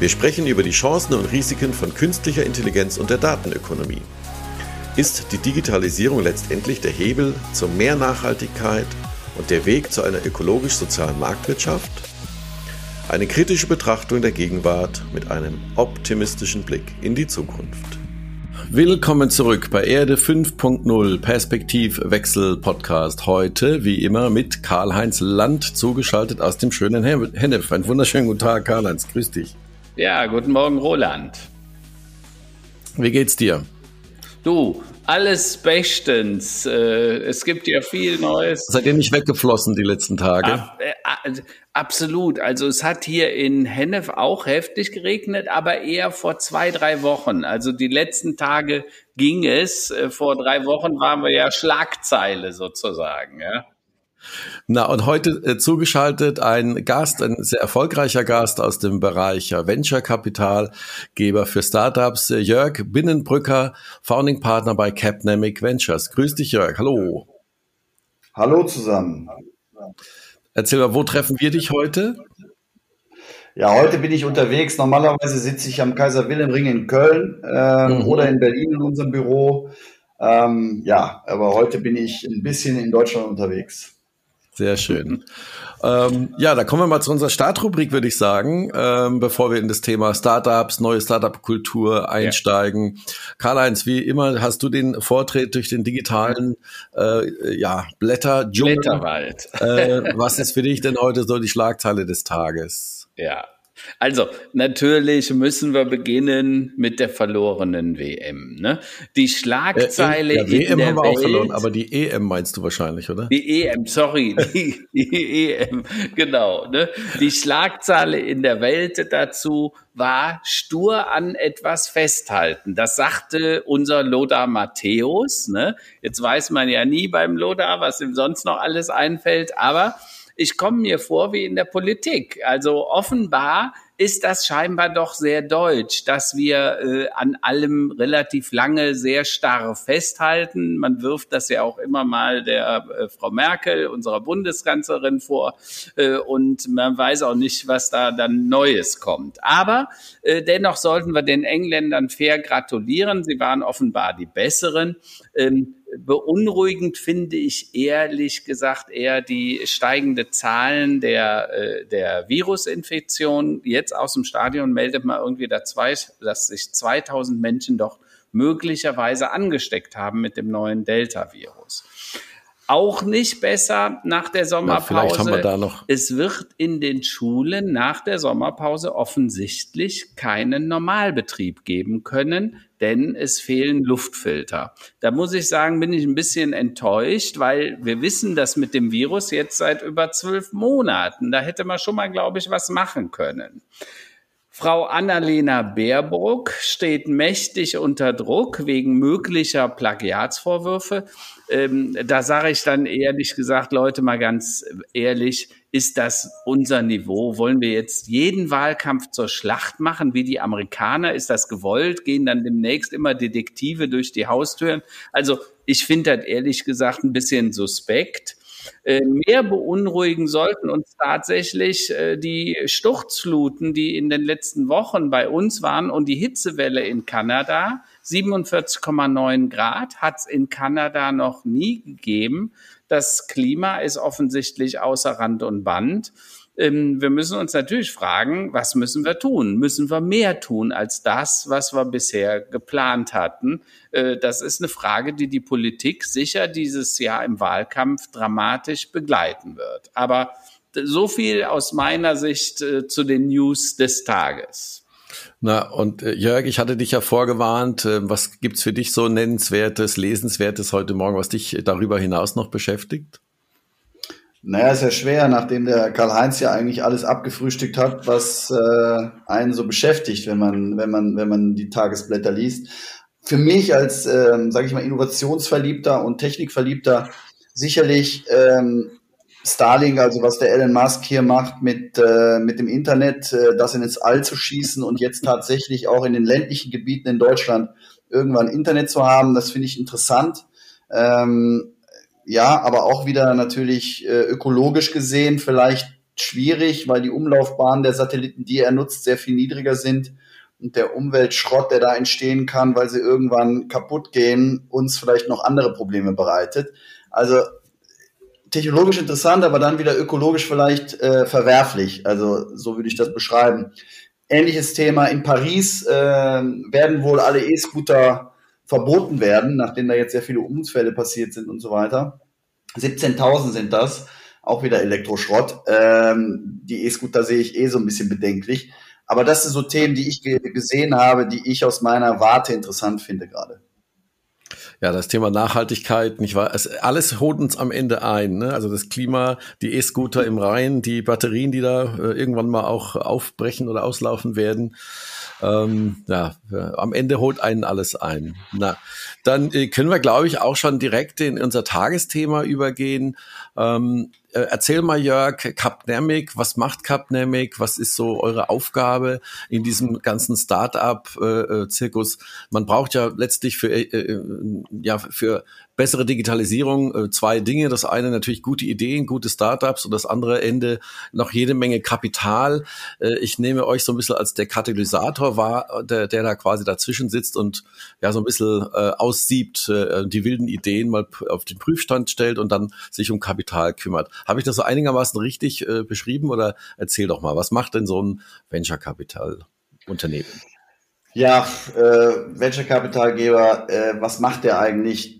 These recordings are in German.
Wir sprechen über die Chancen und Risiken von künstlicher Intelligenz und der Datenökonomie. Ist die Digitalisierung letztendlich der Hebel zu mehr Nachhaltigkeit und der Weg zu einer ökologisch-sozialen Marktwirtschaft? Eine kritische Betrachtung der Gegenwart mit einem optimistischen Blick in die Zukunft. Willkommen zurück bei Erde 5.0 Perspektivwechsel Podcast. Heute, wie immer, mit Karl-Heinz Land zugeschaltet aus dem schönen Hennef. Einen wunderschönen guten Tag, Karl-Heinz. Grüß dich. Ja, guten Morgen, Roland. Wie geht's dir? Du, alles bestens. Äh, es gibt ja viel Neues. Seid ihr nicht weggeflossen die letzten Tage? Ab, äh, absolut. Also es hat hier in Hennef auch heftig geregnet, aber eher vor zwei, drei Wochen. Also die letzten Tage ging es. Äh, vor drei Wochen waren wir ja Schlagzeile sozusagen. Ja. Na, und heute äh, zugeschaltet ein Gast, ein sehr erfolgreicher Gast aus dem Bereich äh, Venture Kapitalgeber für Startups, äh, Jörg Binnenbrücker, Founding Partner bei Capnemic Ventures. Grüß dich, Jörg. Hallo. Hallo zusammen. Erzähl mal, wo treffen wir dich heute? Ja, heute bin ich unterwegs. Normalerweise sitze ich am Kaiser Wilhelm Ring in Köln äh, mhm. oder in Berlin in unserem Büro. Ähm, ja, aber heute bin ich ein bisschen in Deutschland unterwegs. Sehr schön. ähm, ja, da kommen wir mal zu unserer Startrubrik, würde ich sagen, ähm, bevor wir in das Thema Startups, neue Startup-Kultur einsteigen. Ja. Karl-Heinz, wie immer hast du den Vortritt durch den digitalen äh, ja, Blätter Blätterwald. äh, was ist für dich denn heute so die Schlagzeile des Tages? Ja, also, natürlich müssen wir beginnen mit der verlorenen WM. Ne? Die Schlagzeile. Äh, ja, WM haben wir Welt, auch verloren, aber die EM meinst du wahrscheinlich, oder? Die EM, sorry, die, die EM, genau. Ne? Die Schlagzeile in der Welt dazu war stur an etwas festhalten. Das sagte unser Lothar Matthäus. Ne? Jetzt weiß man ja nie beim Lothar, was ihm sonst noch alles einfällt, aber ich komme mir vor wie in der Politik. Also offenbar ist das scheinbar doch sehr deutsch, dass wir äh, an allem relativ lange sehr starr festhalten. Man wirft das ja auch immer mal der äh, Frau Merkel, unserer Bundeskanzlerin, vor äh, und man weiß auch nicht, was da dann Neues kommt. Aber äh, dennoch sollten wir den Engländern fair gratulieren. Sie waren offenbar die besseren. Ähm, beunruhigend finde ich ehrlich gesagt eher die steigende Zahlen der, äh, der Virusinfektion. Jetzt aus dem Stadion meldet man irgendwie, dass sich 2000 Menschen doch möglicherweise angesteckt haben mit dem neuen Delta-Virus auch nicht besser nach der Sommerpause. Ja, es wird in den Schulen nach der Sommerpause offensichtlich keinen Normalbetrieb geben können, denn es fehlen Luftfilter. Da muss ich sagen, bin ich ein bisschen enttäuscht, weil wir wissen das mit dem Virus jetzt seit über zwölf Monaten. Da hätte man schon mal, glaube ich, was machen können. Frau Annalena Baerbruck steht mächtig unter Druck wegen möglicher Plagiatsvorwürfe. Ähm, da sage ich dann ehrlich gesagt, Leute, mal ganz ehrlich, ist das unser Niveau? Wollen wir jetzt jeden Wahlkampf zur Schlacht machen, wie die Amerikaner? Ist das gewollt? Gehen dann demnächst immer Detektive durch die Haustüren? Also ich finde das ehrlich gesagt ein bisschen suspekt. Äh, mehr beunruhigen sollten uns tatsächlich äh, die Sturzfluten, die in den letzten Wochen bei uns waren und die Hitzewelle in Kanada. 47,9 Grad hat es in Kanada noch nie gegeben. Das Klima ist offensichtlich außer Rand und Band. Ähm, wir müssen uns natürlich fragen, was müssen wir tun? Müssen wir mehr tun als das, was wir bisher geplant hatten? Äh, das ist eine Frage, die die Politik sicher dieses Jahr im Wahlkampf dramatisch begleiten wird. Aber so viel aus meiner Sicht äh, zu den News des Tages. Na, und äh, Jörg, ich hatte dich ja vorgewarnt, äh, was gibt's für dich so nennenswertes, lesenswertes heute Morgen, was dich darüber hinaus noch beschäftigt? Naja, ist ja schwer, nachdem der Karl-Heinz ja eigentlich alles abgefrühstückt hat, was äh, einen so beschäftigt, wenn man, wenn man, wenn man die Tagesblätter liest. Für mich als, ähm, sage ich mal, Innovationsverliebter und Technikverliebter sicherlich ähm, Starlink, also was der Elon Musk hier macht mit, äh, mit dem Internet, äh, das in ins All zu schießen und jetzt tatsächlich auch in den ländlichen Gebieten in Deutschland irgendwann Internet zu haben, das finde ich interessant. Ähm, ja, aber auch wieder natürlich äh, ökologisch gesehen vielleicht schwierig, weil die Umlaufbahnen der Satelliten, die er nutzt, sehr viel niedriger sind und der Umweltschrott, der da entstehen kann, weil sie irgendwann kaputt gehen, uns vielleicht noch andere Probleme bereitet. Also technologisch interessant, aber dann wieder ökologisch vielleicht äh, verwerflich. Also so würde ich das beschreiben. Ähnliches Thema in Paris äh, werden wohl alle E-Scooter verboten werden, nachdem da jetzt sehr viele Unfälle passiert sind und so weiter. 17.000 sind das, auch wieder Elektroschrott. Ähm, die E-Scooter sehe ich eh so ein bisschen bedenklich. Aber das sind so Themen, die ich gesehen habe, die ich aus meiner Warte interessant finde gerade. Ja, das Thema Nachhaltigkeit, nicht wahr? Es, alles holt uns am Ende ein. Ne? Also das Klima, die E-Scooter im Rhein, die Batterien, die da äh, irgendwann mal auch aufbrechen oder auslaufen werden. Ähm, ja, am Ende holt einen alles ein. Na, dann äh, können wir, glaube ich, auch schon direkt in unser Tagesthema übergehen. Ähm, äh, erzähl mal, Jörg, Capnamic, was macht Capnamic? Was ist so eure Aufgabe in diesem ganzen Start-up-Zirkus? Äh, Man braucht ja letztlich für, ja, für bessere Digitalisierung äh, zwei Dinge. Das eine natürlich gute Ideen, gute Startups und das andere Ende noch jede Menge Kapital. Äh, ich nehme euch so ein bisschen als der Katalysator wahr, der, der da quasi dazwischen sitzt und ja so ein bisschen äh, aussiebt, äh, die wilden Ideen mal auf den Prüfstand stellt und dann sich um Kapital kümmert. Habe ich das so einigermaßen richtig äh, beschrieben oder erzähl doch mal, was macht denn so ein Venture Capital Unternehmen? Ja, äh, Venture Capitalgeber, äh, was macht der eigentlich?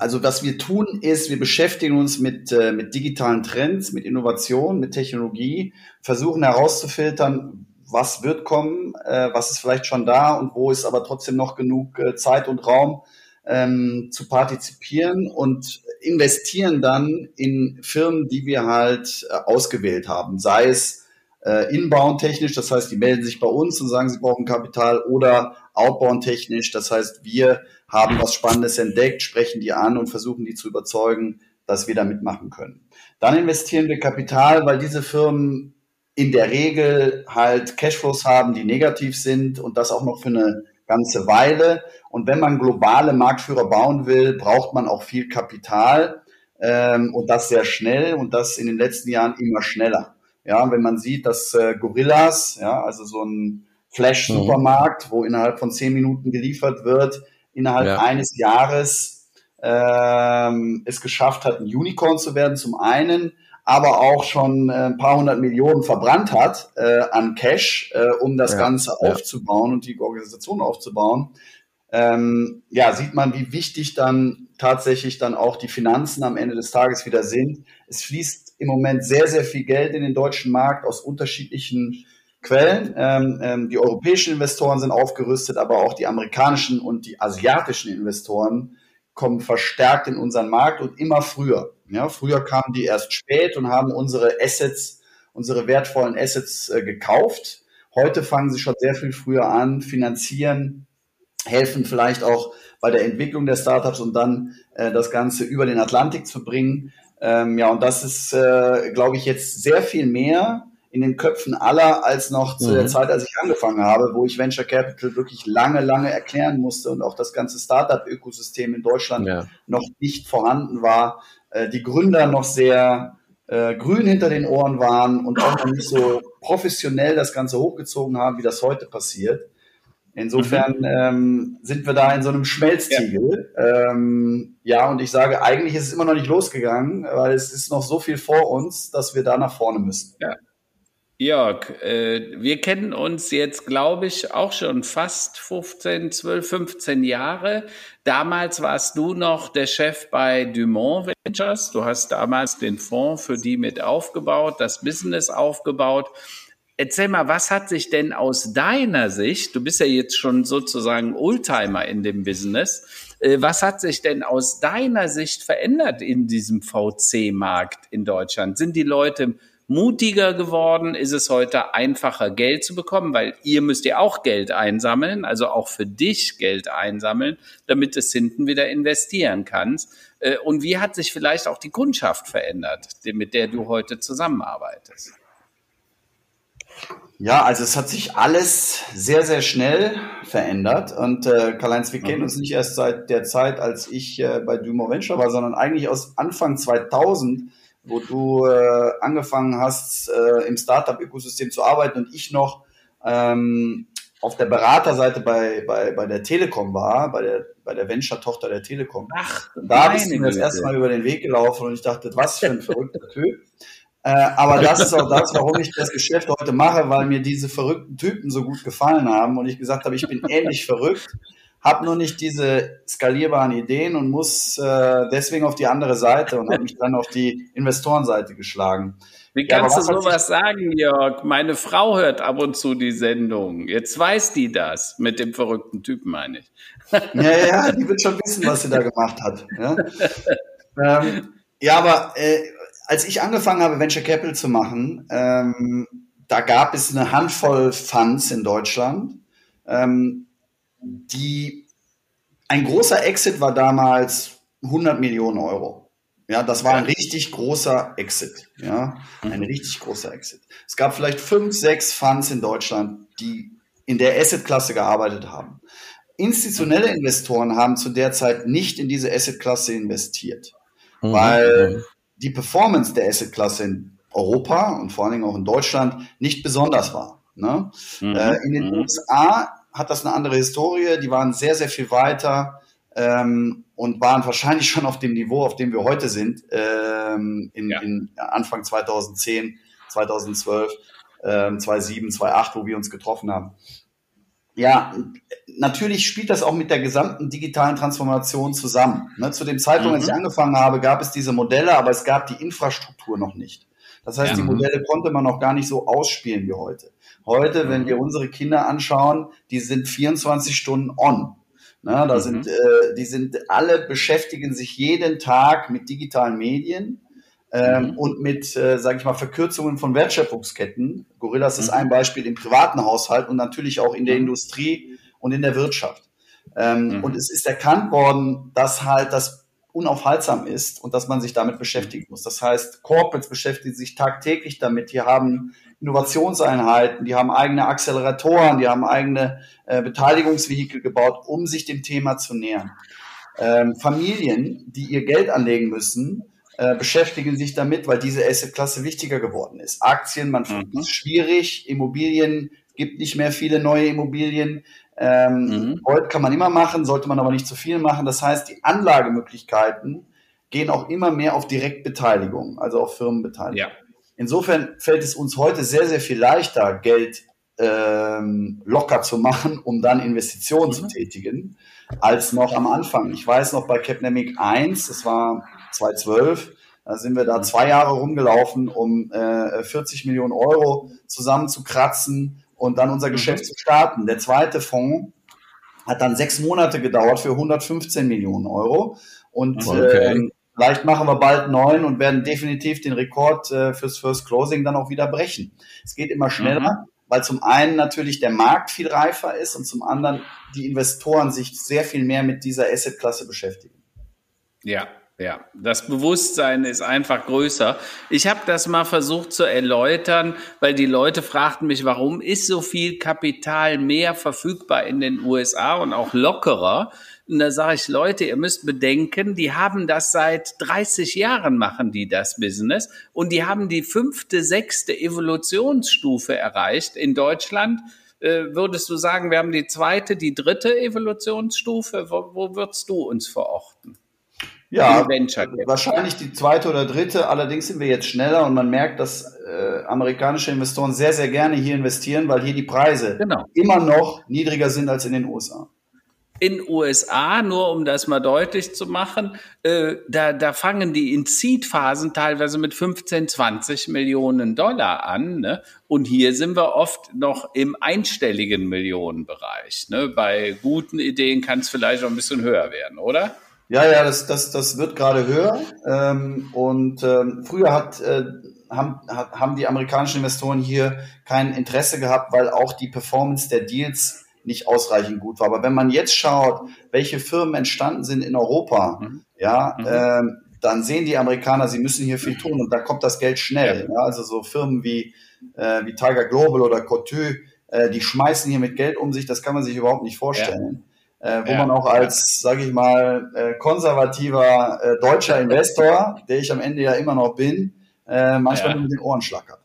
Also was wir tun ist, wir beschäftigen uns mit, äh, mit digitalen Trends, mit Innovation, mit Technologie, versuchen herauszufiltern, was wird kommen, äh, was ist vielleicht schon da und wo ist aber trotzdem noch genug äh, Zeit und Raum ähm, zu partizipieren und investieren dann in Firmen, die wir halt äh, ausgewählt haben, sei es äh, inbound technisch, das heißt, die melden sich bei uns und sagen, sie brauchen Kapital oder outbound technisch, das heißt, wir haben was Spannendes entdeckt, sprechen die an und versuchen die zu überzeugen, dass wir da mitmachen können. Dann investieren wir Kapital, weil diese Firmen in der Regel halt Cashflows haben, die negativ sind und das auch noch für eine ganze Weile. Und wenn man globale Marktführer bauen will, braucht man auch viel Kapital ähm, und das sehr schnell und das in den letzten Jahren immer schneller. Ja, wenn man sieht, dass äh, Gorillas, ja, also so ein Flash-Supermarkt, mhm. wo innerhalb von zehn Minuten geliefert wird, innerhalb ja. eines Jahres ähm, es geschafft hat, ein Unicorn zu werden, zum einen, aber auch schon äh, ein paar hundert Millionen verbrannt hat äh, an Cash, äh, um das ja. Ganze aufzubauen und die Organisation aufzubauen. Ähm, ja, sieht man, wie wichtig dann tatsächlich dann auch die Finanzen am Ende des Tages wieder sind. Es fließt im Moment sehr, sehr viel Geld in den deutschen Markt aus unterschiedlichen Quellen. Ähm, ähm, die europäischen Investoren sind aufgerüstet, aber auch die amerikanischen und die asiatischen Investoren kommen verstärkt in unseren Markt und immer früher. Ja, früher kamen die erst spät und haben unsere Assets, unsere wertvollen Assets äh, gekauft. Heute fangen sie schon sehr viel früher an, finanzieren, helfen vielleicht auch bei der Entwicklung der Startups und dann äh, das Ganze über den Atlantik zu bringen. Ähm, ja, und das ist, äh, glaube ich, jetzt sehr viel mehr in den Köpfen aller als noch zu mhm. der Zeit, als ich angefangen habe, wo ich Venture Capital wirklich lange, lange erklären musste und auch das ganze Startup-Ökosystem in Deutschland ja. noch nicht vorhanden war. Äh, die Gründer noch sehr äh, grün hinter den Ohren waren und auch noch nicht so professionell das Ganze hochgezogen haben, wie das heute passiert. Insofern mhm. ähm, sind wir da in so einem Schmelztiegel. Ja. Ähm, ja, und ich sage, eigentlich ist es immer noch nicht losgegangen, weil es ist noch so viel vor uns, dass wir da nach vorne müssen. Ja. Jörg, äh, wir kennen uns jetzt, glaube ich, auch schon fast 15, 12, 15 Jahre. Damals warst du noch der Chef bei Dumont Ventures. Du hast damals den Fonds für die mit aufgebaut, das Business aufgebaut. Erzähl mal, was hat sich denn aus deiner Sicht, du bist ja jetzt schon sozusagen Oldtimer in dem Business, äh, was hat sich denn aus deiner Sicht verändert in diesem VC-Markt in Deutschland? Sind die Leute mutiger geworden? Ist es heute einfacher, Geld zu bekommen? Weil ihr müsst ja auch Geld einsammeln, also auch für dich Geld einsammeln, damit es hinten wieder investieren kannst. Äh, und wie hat sich vielleicht auch die Kundschaft verändert, mit der du heute zusammenarbeitest? Ja, also es hat sich alles sehr, sehr schnell verändert. Und äh, Karl-Heinz, wir kennen mhm. uns nicht erst seit der Zeit, als ich äh, bei Dumont Venture war, sondern eigentlich aus Anfang 2000 wo du äh, angefangen hast, äh, im Startup-Ökosystem zu arbeiten und ich noch ähm, auf der Beraterseite bei, bei, bei der Telekom war, bei der, bei der Venture-Tochter der Telekom. Ach, da bist du mir das erste Mal über den Weg gelaufen und ich dachte, was für ein verrückter Typ. Äh, aber das ist auch das, warum ich das Geschäft heute mache, weil mir diese verrückten Typen so gut gefallen haben und ich gesagt habe, ich bin ähnlich verrückt habe nur nicht diese skalierbaren Ideen und muss äh, deswegen auf die andere Seite und habe mich dann auf die Investorenseite geschlagen. Wie kannst ja, du sowas sagen, Jörg? Meine Frau hört ab und zu die Sendung. Jetzt weiß die das mit dem verrückten Typen, meine ich. Ja, ja, die wird schon wissen, was sie da gemacht hat. Ja, ähm, ja aber äh, als ich angefangen habe, Venture Capital zu machen, ähm, da gab es eine Handvoll Funds in Deutschland. Ähm, die, ein großer Exit war damals 100 Millionen Euro. Ja, das war ein richtig großer Exit. Ja, ein richtig großer Exit. Es gab vielleicht fünf, sechs Funds in Deutschland, die in der Asset-Klasse gearbeitet haben. Institutionelle Investoren haben zu der Zeit nicht in diese Asset-Klasse investiert, mhm. weil die Performance der Asset-Klasse in Europa und vor allen Dingen auch in Deutschland nicht besonders war. Ne? Mhm. Äh, in den mhm. USA hat das eine andere Historie. Die waren sehr, sehr viel weiter ähm, und waren wahrscheinlich schon auf dem Niveau, auf dem wir heute sind, ähm, in, ja. in Anfang 2010, 2012, ähm, 2007, 2008, wo wir uns getroffen haben. Ja, natürlich spielt das auch mit der gesamten digitalen Transformation zusammen. Ne, zu dem Zeitpunkt, mhm. als ich angefangen habe, gab es diese Modelle, aber es gab die Infrastruktur noch nicht. Das heißt, ja. die Modelle konnte man noch gar nicht so ausspielen wie heute. Heute, wenn wir unsere Kinder anschauen, die sind 24 Stunden on. Na, da mhm. sind, äh, die sind alle beschäftigen sich jeden Tag mit digitalen Medien ähm, mhm. und mit, äh, sage ich mal, Verkürzungen von Wertschöpfungsketten. Gorillas mhm. ist ein Beispiel im privaten Haushalt und natürlich auch in der mhm. Industrie und in der Wirtschaft. Ähm, mhm. Und es ist erkannt worden, dass halt das unaufhaltsam ist und dass man sich damit beschäftigen muss. Das heißt, Corporates beschäftigen sich tagtäglich damit. Die haben Innovationseinheiten, die haben eigene Acceleratoren, die haben eigene äh, Beteiligungsvehikel gebaut, um sich dem Thema zu nähern. Ähm, Familien, die ihr Geld anlegen müssen, äh, beschäftigen sich damit, weil diese Assetklasse wichtiger geworden ist. Aktien, man findet mhm. es schwierig, Immobilien, gibt nicht mehr viele neue Immobilien. Ähm, mhm. Gold kann man immer machen, sollte man aber nicht zu viel machen. Das heißt, die Anlagemöglichkeiten gehen auch immer mehr auf Direktbeteiligung, also auf Firmenbeteiligung. Ja. Insofern fällt es uns heute sehr, sehr viel leichter, Geld ähm, locker zu machen, um dann Investitionen mhm. zu tätigen, als noch am Anfang. Ich weiß noch bei Capnemic 1, das war 2012, da sind wir da mhm. zwei Jahre rumgelaufen, um äh, 40 Millionen Euro zusammenzukratzen und dann unser mhm. Geschäft zu starten. Der zweite Fonds hat dann sechs Monate gedauert für 115 Millionen Euro. Und okay. ähm, Vielleicht machen wir bald neun und werden definitiv den Rekord äh, fürs First Closing dann auch wieder brechen. Es geht immer schneller, mhm. weil zum einen natürlich der Markt viel reifer ist und zum anderen die Investoren sich sehr viel mehr mit dieser Assetklasse beschäftigen. Ja, ja, das Bewusstsein ist einfach größer. Ich habe das mal versucht zu erläutern, weil die Leute fragten mich, warum ist so viel Kapital mehr verfügbar in den USA und auch lockerer? Und da sage ich, Leute, ihr müsst bedenken, die haben das seit 30 Jahren machen die das Business und die haben die fünfte, sechste Evolutionsstufe erreicht in Deutschland. Äh, würdest du sagen, wir haben die zweite, die dritte Evolutionsstufe? Wo, wo würdest du uns verorten? Ja, wahrscheinlich die zweite oder dritte. Allerdings sind wir jetzt schneller und man merkt, dass äh, amerikanische Investoren sehr, sehr gerne hier investieren, weil hier die Preise genau. immer noch niedriger sind als in den USA in USA, nur um das mal deutlich zu machen, äh, da, da fangen die in Seed-Phasen teilweise mit 15, 20 Millionen Dollar an. Ne? Und hier sind wir oft noch im einstelligen Millionenbereich. Ne? Bei guten Ideen kann es vielleicht auch ein bisschen höher werden, oder? Ja, ja, das, das, das wird gerade höher. Ähm, und ähm, früher hat, äh, haben, haben die amerikanischen Investoren hier kein Interesse gehabt, weil auch die Performance der Deals nicht ausreichend gut war. Aber wenn man jetzt schaut, welche Firmen entstanden sind in Europa, mhm. ja, mhm. Ähm, dann sehen die Amerikaner, sie müssen hier viel tun und da kommt das Geld schnell. Ja. Ja, also so Firmen wie, äh, wie Tiger Global oder Cotu, äh, die schmeißen hier mit Geld um sich, das kann man sich überhaupt nicht vorstellen. Ja. Äh, wo man auch als, sage ich mal, äh, konservativer äh, deutscher Investor, der ich am Ende ja immer noch bin, äh, manchmal mit den Ohren schlackert.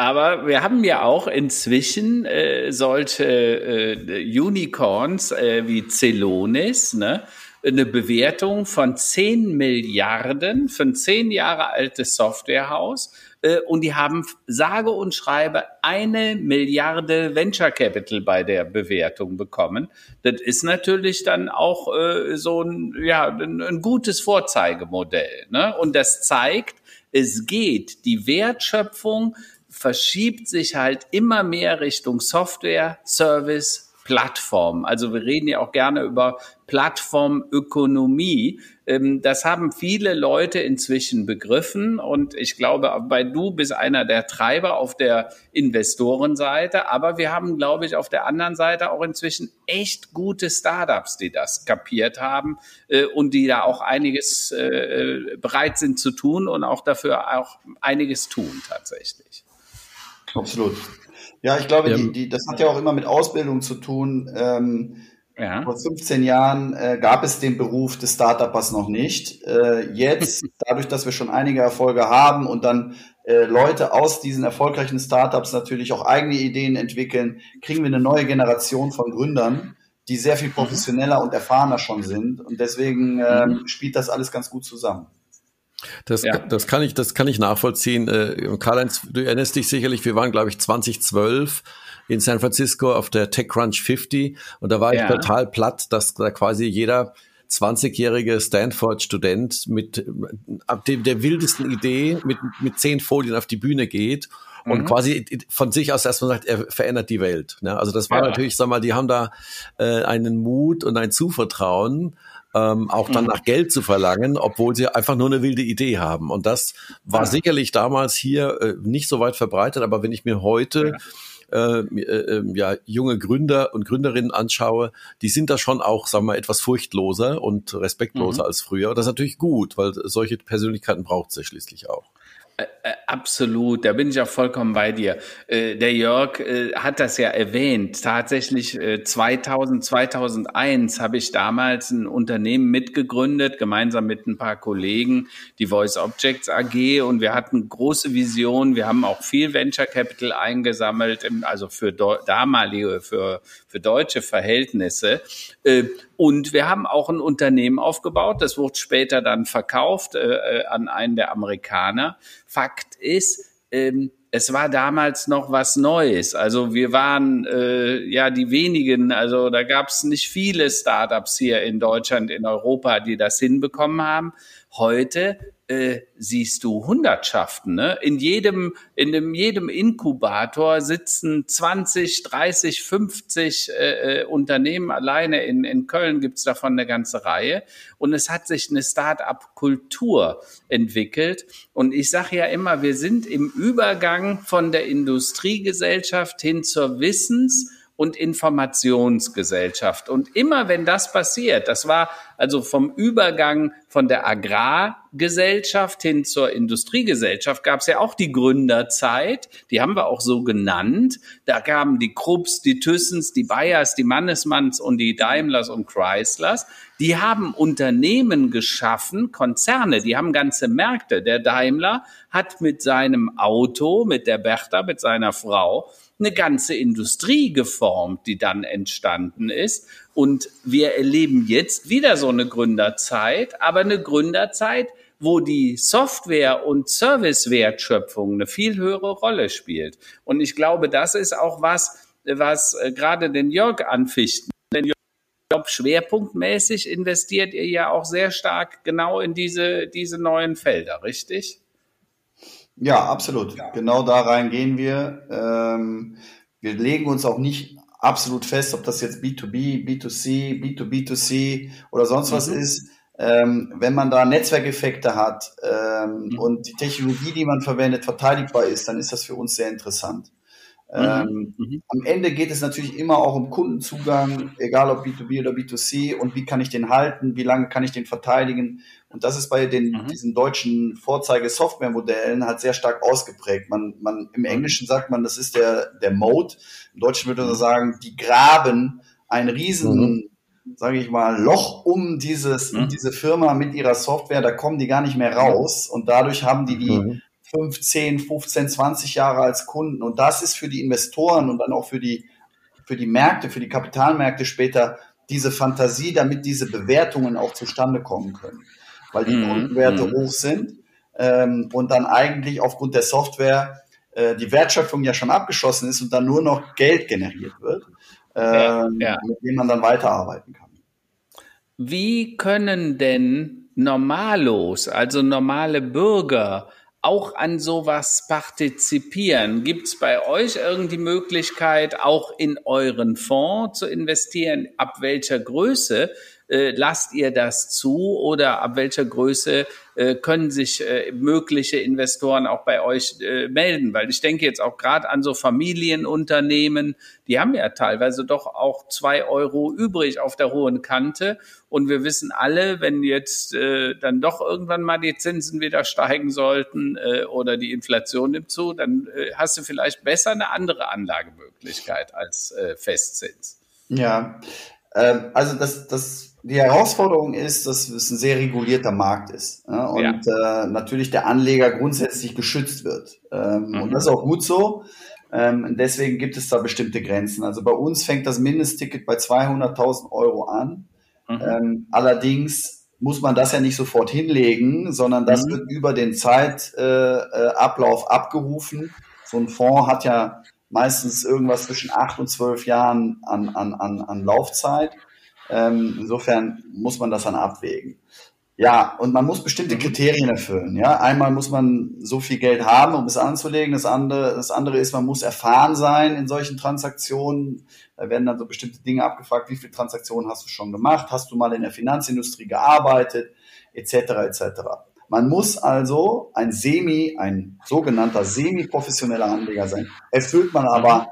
Aber wir haben ja auch inzwischen äh, solche äh, Unicorns äh, wie Celonis, ne? eine Bewertung von 10 Milliarden für ein 10 Jahre altes Softwarehaus. Äh, und die haben sage und schreibe eine Milliarde Venture Capital bei der Bewertung bekommen. Das ist natürlich dann auch äh, so ein, ja, ein, ein gutes Vorzeigemodell. Ne? Und das zeigt, es geht, die Wertschöpfung verschiebt sich halt immer mehr Richtung Software, Service, Plattform. Also wir reden ja auch gerne über Plattformökonomie. Ähm, das haben viele Leute inzwischen begriffen und ich glaube, bei du bist einer der Treiber auf der Investorenseite, aber wir haben, glaube ich, auf der anderen Seite auch inzwischen echt gute Startups, die das kapiert haben äh, und die da auch einiges äh, bereit sind zu tun und auch dafür auch einiges tun tatsächlich. Absolut. Ja, ich glaube, die, die, das hat ja auch immer mit Ausbildung zu tun. Ähm, ja. Vor 15 Jahren äh, gab es den Beruf des Startuppers noch nicht. Äh, jetzt, dadurch, dass wir schon einige Erfolge haben und dann äh, Leute aus diesen erfolgreichen Startups natürlich auch eigene Ideen entwickeln, kriegen wir eine neue Generation von Gründern, die sehr viel mhm. professioneller und erfahrener schon sind. Und deswegen äh, spielt das alles ganz gut zusammen. Das, ja. das kann ich, das kann ich nachvollziehen. Äh, Karl-Heinz, du erinnerst dich sicherlich, wir waren, glaube ich, 2012 in San Francisco auf der TechCrunch 50 und da war ja. ich total platt, dass da quasi jeder 20-jährige Stanford-Student mit ab dem, der wildesten Idee mit, mit zehn Folien auf die Bühne geht und mhm. quasi von sich aus erstmal sagt, er verändert die Welt. Ne? Also das war ja. natürlich, sag mal, die haben da äh, einen Mut und ein Zuvertrauen ähm, auch dann mhm. nach Geld zu verlangen, obwohl sie einfach nur eine wilde Idee haben. Und das war ja. sicherlich damals hier äh, nicht so weit verbreitet, aber wenn ich mir heute ja. Äh, äh, ähm, ja, junge Gründer und Gründerinnen anschaue, die sind da schon auch, sagen wir mal, etwas furchtloser und respektloser mhm. als früher. Und das ist natürlich gut, weil solche Persönlichkeiten braucht es ja schließlich auch. Äh, äh, absolut, da bin ich auch vollkommen bei dir. Äh, der Jörg hat das ja erwähnt. Tatsächlich 2000, 2001 habe ich damals ein Unternehmen mitgegründet, gemeinsam mit ein paar Kollegen, die Voice Objects AG. Und wir hatten große Visionen. Wir haben auch viel Venture Capital eingesammelt, also für damalige, für, für deutsche Verhältnisse. Und wir haben auch ein Unternehmen aufgebaut, das wurde später dann verkauft an einen der Amerikaner. Fakt ist, ähm, es war damals noch was Neues. Also wir waren äh, ja die wenigen, also da gab es nicht viele Startups hier in Deutschland, in Europa, die das hinbekommen haben. Heute äh, siehst du Hundertschaften. Ne? In jedem, in dem, jedem Inkubator sitzen 20, 30, 50 äh, Unternehmen alleine. In, in Köln gibt's davon eine ganze Reihe. Und es hat sich eine Start-up-Kultur entwickelt. Und ich sage ja immer, wir sind im Übergang von der Industriegesellschaft hin zur Wissens- und Informationsgesellschaft. Und immer wenn das passiert, das war also vom Übergang von der Agrargesellschaft hin zur Industriegesellschaft, gab es ja auch die Gründerzeit, die haben wir auch so genannt. Da kamen die Krupps, die Thyssens, die Bayers, die Mannesmanns und die Daimlers und Chryslers. Die haben Unternehmen geschaffen, Konzerne, die haben ganze Märkte. Der Daimler hat mit seinem Auto, mit der Bertha, mit seiner Frau, eine ganze Industrie geformt, die dann entstanden ist. Und wir erleben jetzt wieder so eine Gründerzeit, aber eine Gründerzeit, wo die Software- und Servicewertschöpfung eine viel höhere Rolle spielt. Und ich glaube, das ist auch was, was äh, gerade den Jörg anfichten. Denn Jörg, schwerpunktmäßig investiert ihr ja auch sehr stark genau in diese, diese neuen Felder, richtig? Ja, absolut. Ja. Genau da rein gehen wir. Ähm, wir legen uns auch nicht absolut fest, ob das jetzt B2B, B2C, B2B2C oder sonst was mhm. ist. Ähm, wenn man da Netzwerkeffekte hat ähm, mhm. und die Technologie, die man verwendet, verteidigbar ist, dann ist das für uns sehr interessant. Mhm. Ähm, mhm. Am Ende geht es natürlich immer auch um Kundenzugang, egal ob B2B oder B2C und wie kann ich den halten, wie lange kann ich den verteidigen. Und das ist bei den, mhm. diesen deutschen Vorzeige-Software-Modellen halt sehr stark ausgeprägt. Man, man, Im mhm. Englischen sagt man, das ist der, der Mode. Im Deutschen würde man mhm. sagen, die graben ein riesen, mhm. sage ich mal, Loch um dieses, um diese Firma mit ihrer Software. Da kommen die gar nicht mehr raus. Und dadurch haben die die 15, 15, 20 Jahre als Kunden. Und das ist für die Investoren und dann auch für die, für die Märkte, für die Kapitalmärkte später diese Fantasie, damit diese Bewertungen auch zustande kommen können. Weil die mhm. Kundenwerte mhm. hoch sind ähm, und dann eigentlich aufgrund der Software äh, die Wertschöpfung ja schon abgeschlossen ist und dann nur noch Geld generiert wird, ähm, ja, ja. mit dem man dann weiterarbeiten kann. Wie können denn Normalos, also normale Bürger, auch an sowas partizipieren? Gibt es bei euch irgendwie Möglichkeit, auch in euren Fonds zu investieren? Ab welcher Größe äh, lasst ihr das zu oder ab welcher Größe äh, können sich äh, mögliche Investoren auch bei euch äh, melden? Weil ich denke jetzt auch gerade an so Familienunternehmen, die haben ja teilweise doch auch zwei Euro übrig auf der hohen Kante. Und wir wissen alle, wenn jetzt äh, dann doch irgendwann mal die Zinsen wieder steigen sollten äh, oder die Inflation nimmt zu, dann äh, hast du vielleicht besser eine andere Anlagemöglichkeit als äh, Festzins. Ja, ähm, also das, das die Herausforderung ist, dass es ein sehr regulierter Markt ist ja, und ja. Äh, natürlich der Anleger grundsätzlich geschützt wird. Ähm, mhm. Und das ist auch gut so. Ähm, deswegen gibt es da bestimmte Grenzen. Also bei uns fängt das Mindestticket bei 200.000 Euro an. Mhm. Ähm, allerdings muss man das ja nicht sofort hinlegen, sondern das mhm. wird über den Zeitablauf äh, abgerufen. So ein Fonds hat ja meistens irgendwas zwischen acht und zwölf Jahren an, an, an, an Laufzeit. Ähm, insofern muss man das dann abwägen. Ja, und man muss bestimmte mhm. Kriterien erfüllen. Ja, einmal muss man so viel Geld haben, um es anzulegen. Das andere, das andere ist, man muss erfahren sein in solchen Transaktionen. Da werden dann so bestimmte Dinge abgefragt. Wie viele Transaktionen hast du schon gemacht? Hast du mal in der Finanzindustrie gearbeitet? Etc. etc. Man muss also ein semi, ein sogenannter semi-professioneller Anleger sein. Erfüllt man aber mhm.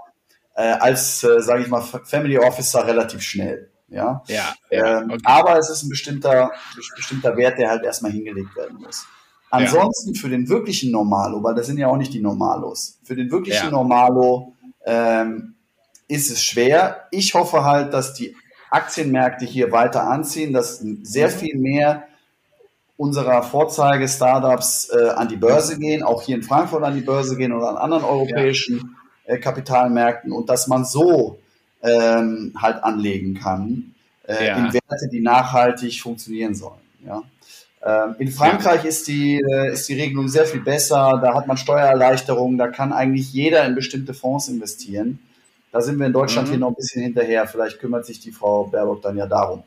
äh, als, äh, sage ich mal, Family Officer relativ schnell. Ja, ja, ja ähm, okay. aber es ist ein bestimmter, bestimmter Wert, der halt erstmal hingelegt werden muss. Ansonsten ja. für den wirklichen Normalo, weil das sind ja auch nicht die Normalos, für den wirklichen ja. Normalo ähm, ist es schwer. Ich hoffe halt, dass die Aktienmärkte hier weiter anziehen, dass sehr mhm. viel mehr unserer Vorzeige-Startups äh, an die Börse gehen, auch hier in Frankfurt an die Börse gehen oder an anderen europäischen äh, Kapitalmärkten und dass man so ähm, halt anlegen kann äh, ja. in Werte, die nachhaltig funktionieren sollen. Ja. Ähm, in Frankreich ja. ist, die, äh, ist die Regelung sehr viel besser, da hat man Steuererleichterungen, da kann eigentlich jeder in bestimmte Fonds investieren. Da sind wir in Deutschland mhm. hier noch ein bisschen hinterher. Vielleicht kümmert sich die Frau Baerbock dann ja darum.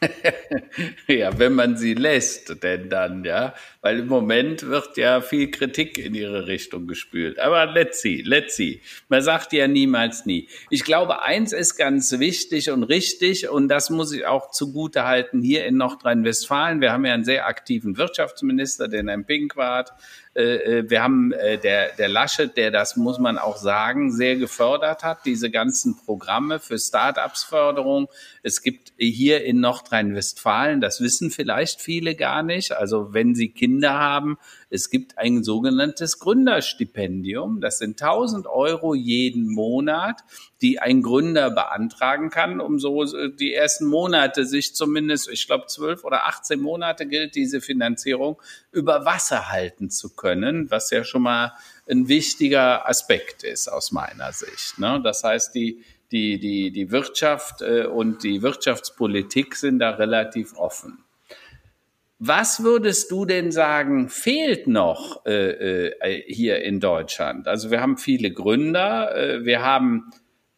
ja, wenn man sie lässt, denn dann, ja. Weil im Moment wird ja viel Kritik in ihre Richtung gespült. Aber let's see, let's see. Man sagt ja niemals nie. Ich glaube, eins ist ganz wichtig und richtig, und das muss ich auch zugute halten hier in Nordrhein-Westfalen. Wir haben ja einen sehr aktiven Wirtschaftsminister, den Herrn Pinkwart. Äh, äh, wir haben äh, der, der Laschet, der das, muss man auch sagen, sehr gefördert hat, diese ganzen Programme für Start-ups-Förderung. Es gibt hier in Nordrhein-Westfalen, das wissen vielleicht viele gar nicht, also wenn Sie Kinder haben, es gibt ein sogenanntes Gründerstipendium. Das sind 1000 Euro jeden Monat, die ein Gründer beantragen kann, um so die ersten Monate sich zumindest, ich glaube, zwölf oder 18 Monate gilt diese Finanzierung, über Wasser halten zu können können, was ja schon mal ein wichtiger Aspekt ist aus meiner Sicht. Ne? Das heißt, die, die, die, die Wirtschaft äh, und die Wirtschaftspolitik sind da relativ offen. Was würdest du denn sagen, fehlt noch äh, äh, hier in Deutschland? Also wir haben viele Gründer, äh, wir haben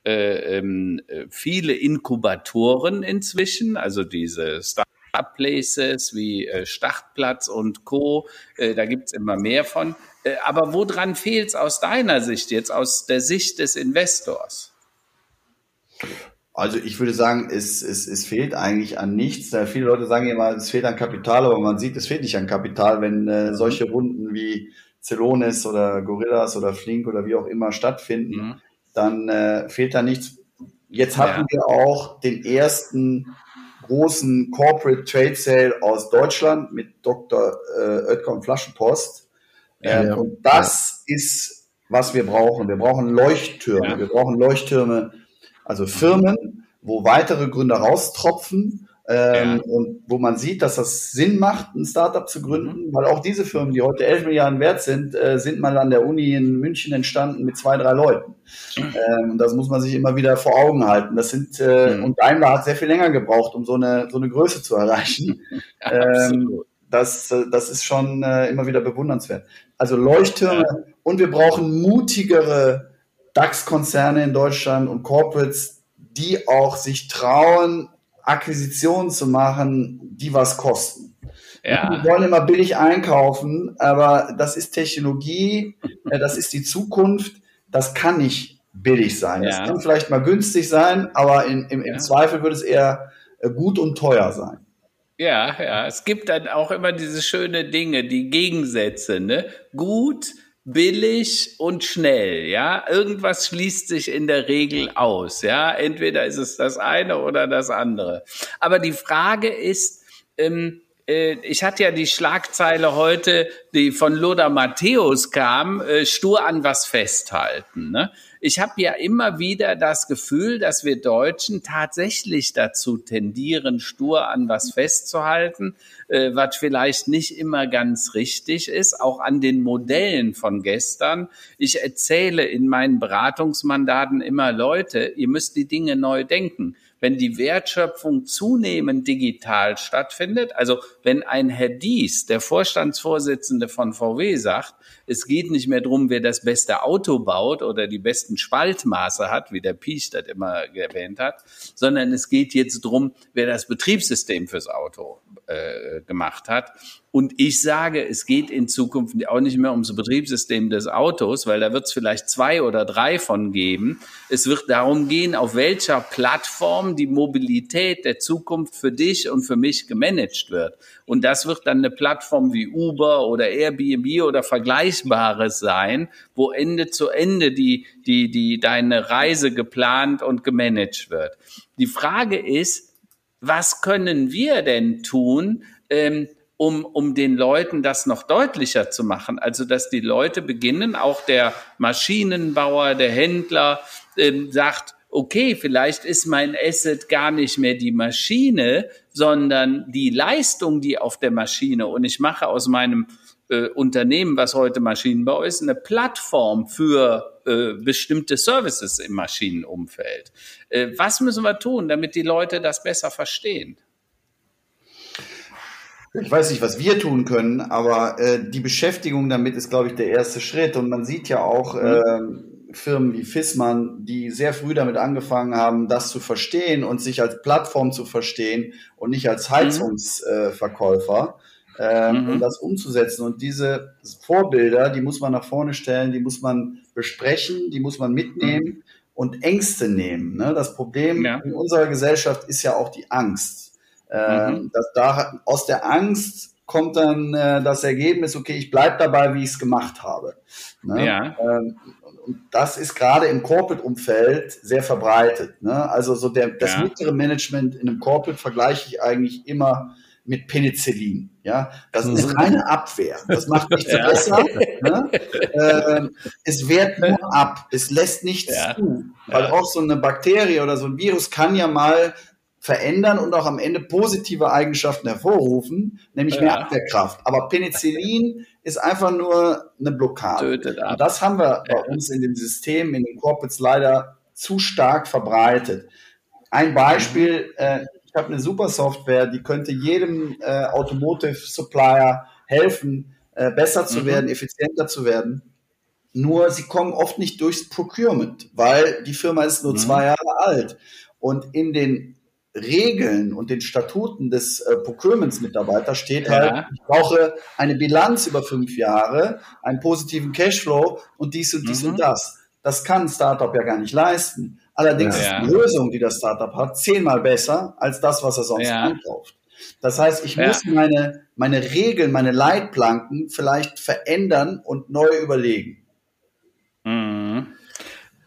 äh, ähm, viele Inkubatoren inzwischen, also diese Startup-Places wie äh, Startplatz und Co. Da gibt's immer mehr von. Aber woran fehlt's aus deiner Sicht jetzt, aus der Sicht des Investors? Also ich würde sagen, es, es, es fehlt eigentlich an nichts. Viele Leute sagen immer, es fehlt an Kapital, aber man sieht, es fehlt nicht an Kapital, wenn äh, mhm. solche Runden wie Celonis oder Gorillas oder Flink oder wie auch immer stattfinden, mhm. dann äh, fehlt da nichts. Jetzt hatten ja. wir auch den ersten großen Corporate Trade Sale aus Deutschland mit Dr. Äh, Oetker und Flaschenpost. Ja, ja. Und das ist, was wir brauchen. Wir brauchen Leuchttürme. Wir brauchen Leuchttürme also Firmen, wo weitere Gründer raustropfen ähm, ja. und wo man sieht, dass das Sinn macht, ein Startup zu gründen, mhm. weil auch diese Firmen, die heute 11 Milliarden wert sind, äh, sind mal an der Uni in München entstanden mit zwei, drei Leuten. Ähm, und das muss man sich immer wieder vor Augen halten. Das sind äh, mhm. und Daimler hat sehr viel länger gebraucht, um so eine so eine Größe zu erreichen. ähm, das, das ist schon äh, immer wieder bewundernswert. Also Leuchttürme ja. und wir brauchen mutigere DAX-Konzerne in Deutschland und Corporates, die auch sich trauen, Akquisitionen zu machen, die was kosten. Ja. Wir wollen immer billig einkaufen, aber das ist Technologie, äh, das ist die Zukunft, das kann nicht billig sein. Es ja. kann vielleicht mal günstig sein, aber in, im, im ja. Zweifel wird es eher äh, gut und teuer sein. Ja, ja, es gibt dann auch immer diese schöne Dinge, die Gegensätze, ne? Gut, billig und schnell, ja. Irgendwas schließt sich in der Regel aus, ja. Entweder ist es das eine oder das andere. Aber die Frage ist, ähm, äh, ich hatte ja die Schlagzeile heute, die von Loda Matthäus kam, äh, stur an was festhalten. Ne? Ich habe ja immer wieder das Gefühl, dass wir Deutschen tatsächlich dazu tendieren, stur an was festzuhalten, äh, was vielleicht nicht immer ganz richtig ist, auch an den Modellen von gestern. Ich erzähle in meinen Beratungsmandaten immer Leute, ihr müsst die Dinge neu denken wenn die Wertschöpfung zunehmend digital stattfindet, also wenn ein Herr Dies, der Vorstandsvorsitzende von VW, sagt, es geht nicht mehr drum, wer das beste Auto baut oder die besten Spaltmaße hat, wie der Piech das immer erwähnt hat, sondern es geht jetzt drum, wer das Betriebssystem fürs Auto äh, gemacht hat. Und ich sage, es geht in Zukunft auch nicht mehr ums Betriebssystem des Autos, weil da wird es vielleicht zwei oder drei von geben. Es wird darum gehen, auf welcher Plattform die Mobilität der Zukunft für dich und für mich gemanagt wird. Und das wird dann eine Plattform wie Uber oder Airbnb oder Vergleichbares sein, wo Ende zu Ende die, die, die, deine Reise geplant und gemanagt wird. Die Frage ist, was können wir denn tun, ähm, um, um den Leuten das noch deutlicher zu machen. Also, dass die Leute beginnen, auch der Maschinenbauer, der Händler ähm, sagt, okay, vielleicht ist mein Asset gar nicht mehr die Maschine, sondern die Leistung, die auf der Maschine und ich mache aus meinem äh, Unternehmen, was heute Maschinenbau ist, eine Plattform für äh, bestimmte Services im Maschinenumfeld. Äh, was müssen wir tun, damit die Leute das besser verstehen? Ich weiß nicht, was wir tun können, aber äh, die Beschäftigung damit ist, glaube ich, der erste Schritt. Und man sieht ja auch mhm. äh, Firmen wie Fissmann, die sehr früh damit angefangen haben, das zu verstehen und sich als Plattform zu verstehen und nicht als mhm. Heizungsverkäufer. Äh, mhm. um das umzusetzen. Und diese Vorbilder, die muss man nach vorne stellen, die muss man besprechen, die muss man mitnehmen mhm. Und Ängste nehmen. Ne? Das Problem ja. in unserer Gesellschaft ist ja auch die Angst. Ähm, mhm. dass da aus der Angst kommt dann äh, das Ergebnis, okay, ich bleibe dabei, wie ich es gemacht habe. Ne? Ja. Ähm, und das ist gerade im Corporate-Umfeld sehr verbreitet. Ne? Also so der, das ja. mittlere Management in einem Corporate vergleiche ich eigentlich immer mit Penicillin. Ja, das ist mhm. reine Abwehr. Das macht nichts ja. besser. Ne? Ähm, es wehrt nur ab. Es lässt nichts ja. zu. Weil auch so eine Bakterie oder so ein Virus kann ja mal verändern und auch am Ende positive Eigenschaften hervorrufen, nämlich mehr Abwehrkraft. Aber Penicillin ist einfach nur eine Blockade. Und das haben wir bei uns in den Systemen, in den Corporates leider zu stark verbreitet. Ein Beispiel, äh, ich habe eine super Software, die könnte jedem äh, Automotive Supplier helfen, äh, besser zu mhm. werden, effizienter zu werden. Nur sie kommen oft nicht durchs Procurement, weil die Firma ist nur mhm. zwei Jahre alt. Und in den Regeln und den Statuten des äh, Procurements-Mitarbeiters steht ja. halt, ich brauche eine Bilanz über fünf Jahre, einen positiven Cashflow und dies und dies mhm. und das. Das kann ein Startup ja gar nicht leisten. Allerdings ja. ist die Lösung, die das Startup hat, zehnmal besser als das, was er sonst ja. einkauft. Das heißt, ich ja. muss meine, meine Regeln, meine Leitplanken vielleicht verändern und neu überlegen. Mhm.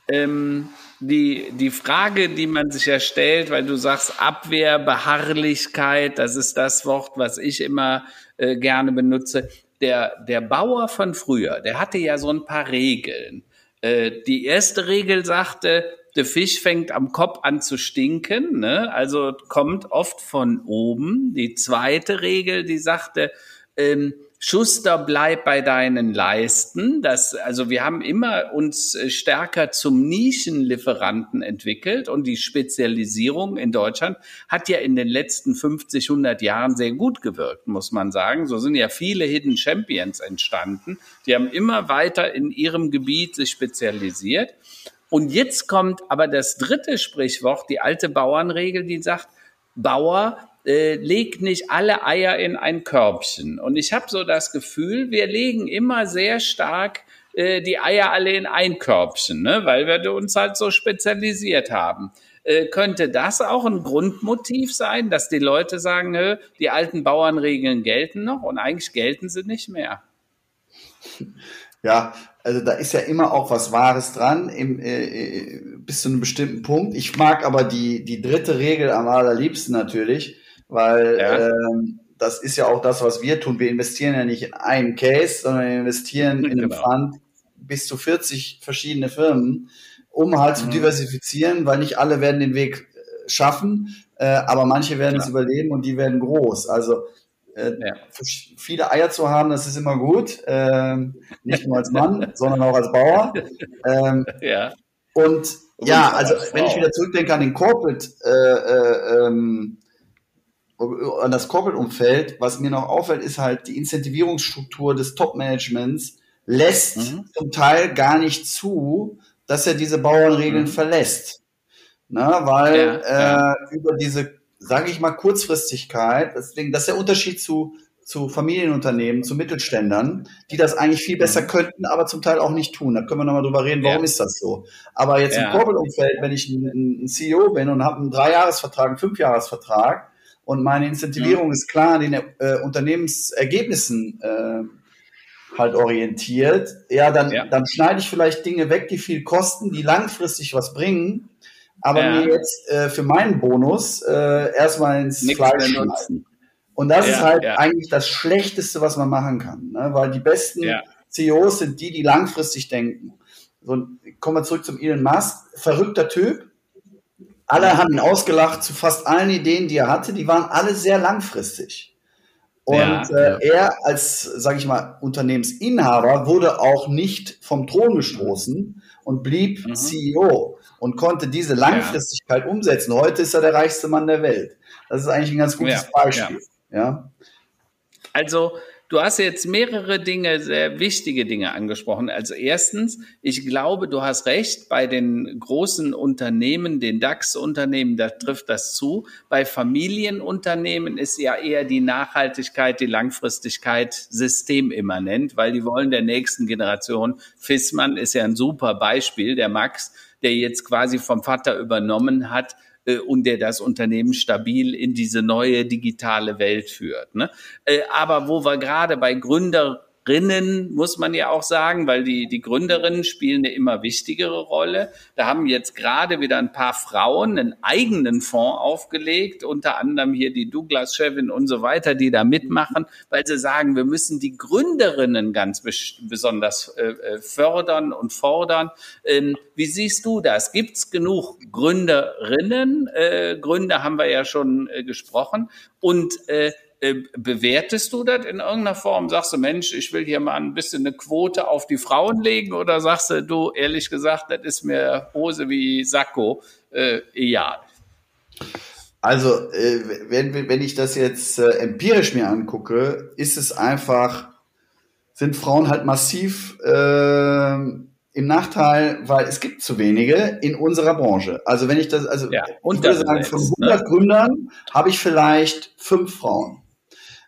Ähm, die, die Frage, die man sich ja stellt, weil du sagst Abwehr, Beharrlichkeit, das ist das Wort, was ich immer äh, gerne benutze. Der, der Bauer von früher, der hatte ja so ein paar Regeln. Äh, die erste Regel sagte, der Fisch fängt am Kopf an zu stinken, ne? also kommt oft von oben. Die zweite Regel, die sagte, ähm, Schuster, bleib bei deinen Leisten. Das, also wir haben immer uns äh, stärker zum Nischenlieferanten entwickelt und die Spezialisierung in Deutschland hat ja in den letzten 50, 100 Jahren sehr gut gewirkt, muss man sagen. So sind ja viele Hidden Champions entstanden. Die haben immer weiter in ihrem Gebiet sich spezialisiert. Und jetzt kommt aber das dritte Sprichwort, die alte Bauernregel, die sagt, Bauer, äh, leg nicht alle Eier in ein Körbchen. Und ich habe so das Gefühl, wir legen immer sehr stark äh, die Eier alle in ein Körbchen, ne? weil wir uns halt so spezialisiert haben. Äh, könnte das auch ein Grundmotiv sein, dass die Leute sagen, nö, die alten Bauernregeln gelten noch und eigentlich gelten sie nicht mehr? Ja, also da ist ja immer auch was Wahres dran, im, äh, äh, bis zu einem bestimmten Punkt. Ich mag aber die, die dritte Regel am allerliebsten natürlich, weil ja. ähm, das ist ja auch das, was wir tun. Wir investieren ja nicht in einen Case, sondern wir investieren in genau. Fund bis zu 40 verschiedene Firmen, um halt zu mhm. diversifizieren, weil nicht alle werden den Weg äh, schaffen, äh, aber manche werden ja. es überleben und die werden groß. Also äh, ja. viele Eier zu haben, das ist immer gut, ähm, nicht nur als Mann, sondern auch als Bauer. Ähm, ja. Und ja, also wenn ich wieder zurückdenke an den Corporate äh, äh, ähm, an das Corporate-Umfeld, was mir noch auffällt, ist halt die Incentivierungsstruktur des Top-Managements lässt mhm. zum Teil gar nicht zu, dass er diese Bauernregeln mhm. verlässt. Na, weil ja, äh, ja. über diese, sage ich mal, Kurzfristigkeit, deswegen, das ist der Unterschied zu, zu Familienunternehmen, zu Mittelständern, die das eigentlich viel besser mhm. könnten, aber zum Teil auch nicht tun. Da können wir nochmal drüber reden, warum ja. ist das so. Aber jetzt im Corporate-Umfeld, wenn ich ein, ein CEO bin und habe einen Dreijahresvertrag, einen Fünfjahresvertrag, und meine Incentivierung ja. ist klar an den äh, Unternehmensergebnissen äh, halt orientiert. Ja, dann, ja. dann schneide ich vielleicht Dinge weg, die viel kosten, die langfristig was bringen, aber ja. mir jetzt äh, für meinen Bonus äh, erstmal ins Nichts Fleisch schneiden. Und das ist halt eigentlich das Schlechteste, was man machen kann, ne? weil die besten CEOs sind die, die langfristig denken. So, kommen wir zurück zum Elon Musk, verrückter Typ, alle haben ihn ausgelacht zu fast allen Ideen, die er hatte. Die waren alle sehr langfristig. Und ja, äh, er als, sage ich mal, Unternehmensinhaber wurde auch nicht vom Thron gestoßen und blieb mhm. CEO und konnte diese Langfristigkeit ja. umsetzen. Heute ist er der reichste Mann der Welt. Das ist eigentlich ein ganz gutes ja, Beispiel. Ja. Also Du hast jetzt mehrere Dinge, sehr wichtige Dinge angesprochen. Also erstens, ich glaube, du hast recht, bei den großen Unternehmen, den DAX-Unternehmen, da trifft das zu. Bei Familienunternehmen ist ja eher die Nachhaltigkeit, die Langfristigkeit systemimmanent, weil die wollen der nächsten Generation. Fissmann ist ja ein super Beispiel, der Max, der jetzt quasi vom Vater übernommen hat, äh, und der das Unternehmen stabil in diese neue digitale Welt führt. Ne? Äh, aber wo wir gerade bei Gründer Gründerinnen, muss man ja auch sagen, weil die, die Gründerinnen spielen eine immer wichtigere Rolle. Da haben jetzt gerade wieder ein paar Frauen einen eigenen Fonds aufgelegt, unter anderem hier die Douglas-Chefin und so weiter, die da mitmachen, weil sie sagen, wir müssen die Gründerinnen ganz besonders äh, äh, fördern und fordern. Ähm, wie siehst du das? Gibt es genug Gründerinnen? Äh, Gründer haben wir ja schon äh, gesprochen. Und äh, bewertest du das in irgendeiner Form? Sagst du, Mensch, ich will hier mal ein bisschen eine Quote auf die Frauen legen oder sagst du, du, ehrlich gesagt, das ist mir Hose wie Sakko, äh, ja. Also, äh, wenn, wenn ich das jetzt äh, empirisch mir angucke, ist es einfach, sind Frauen halt massiv äh, im Nachteil, weil es gibt zu wenige in unserer Branche. Also wenn ich das, also ja, ich würde sagen, von 100 ne? Gründern habe ich vielleicht fünf Frauen.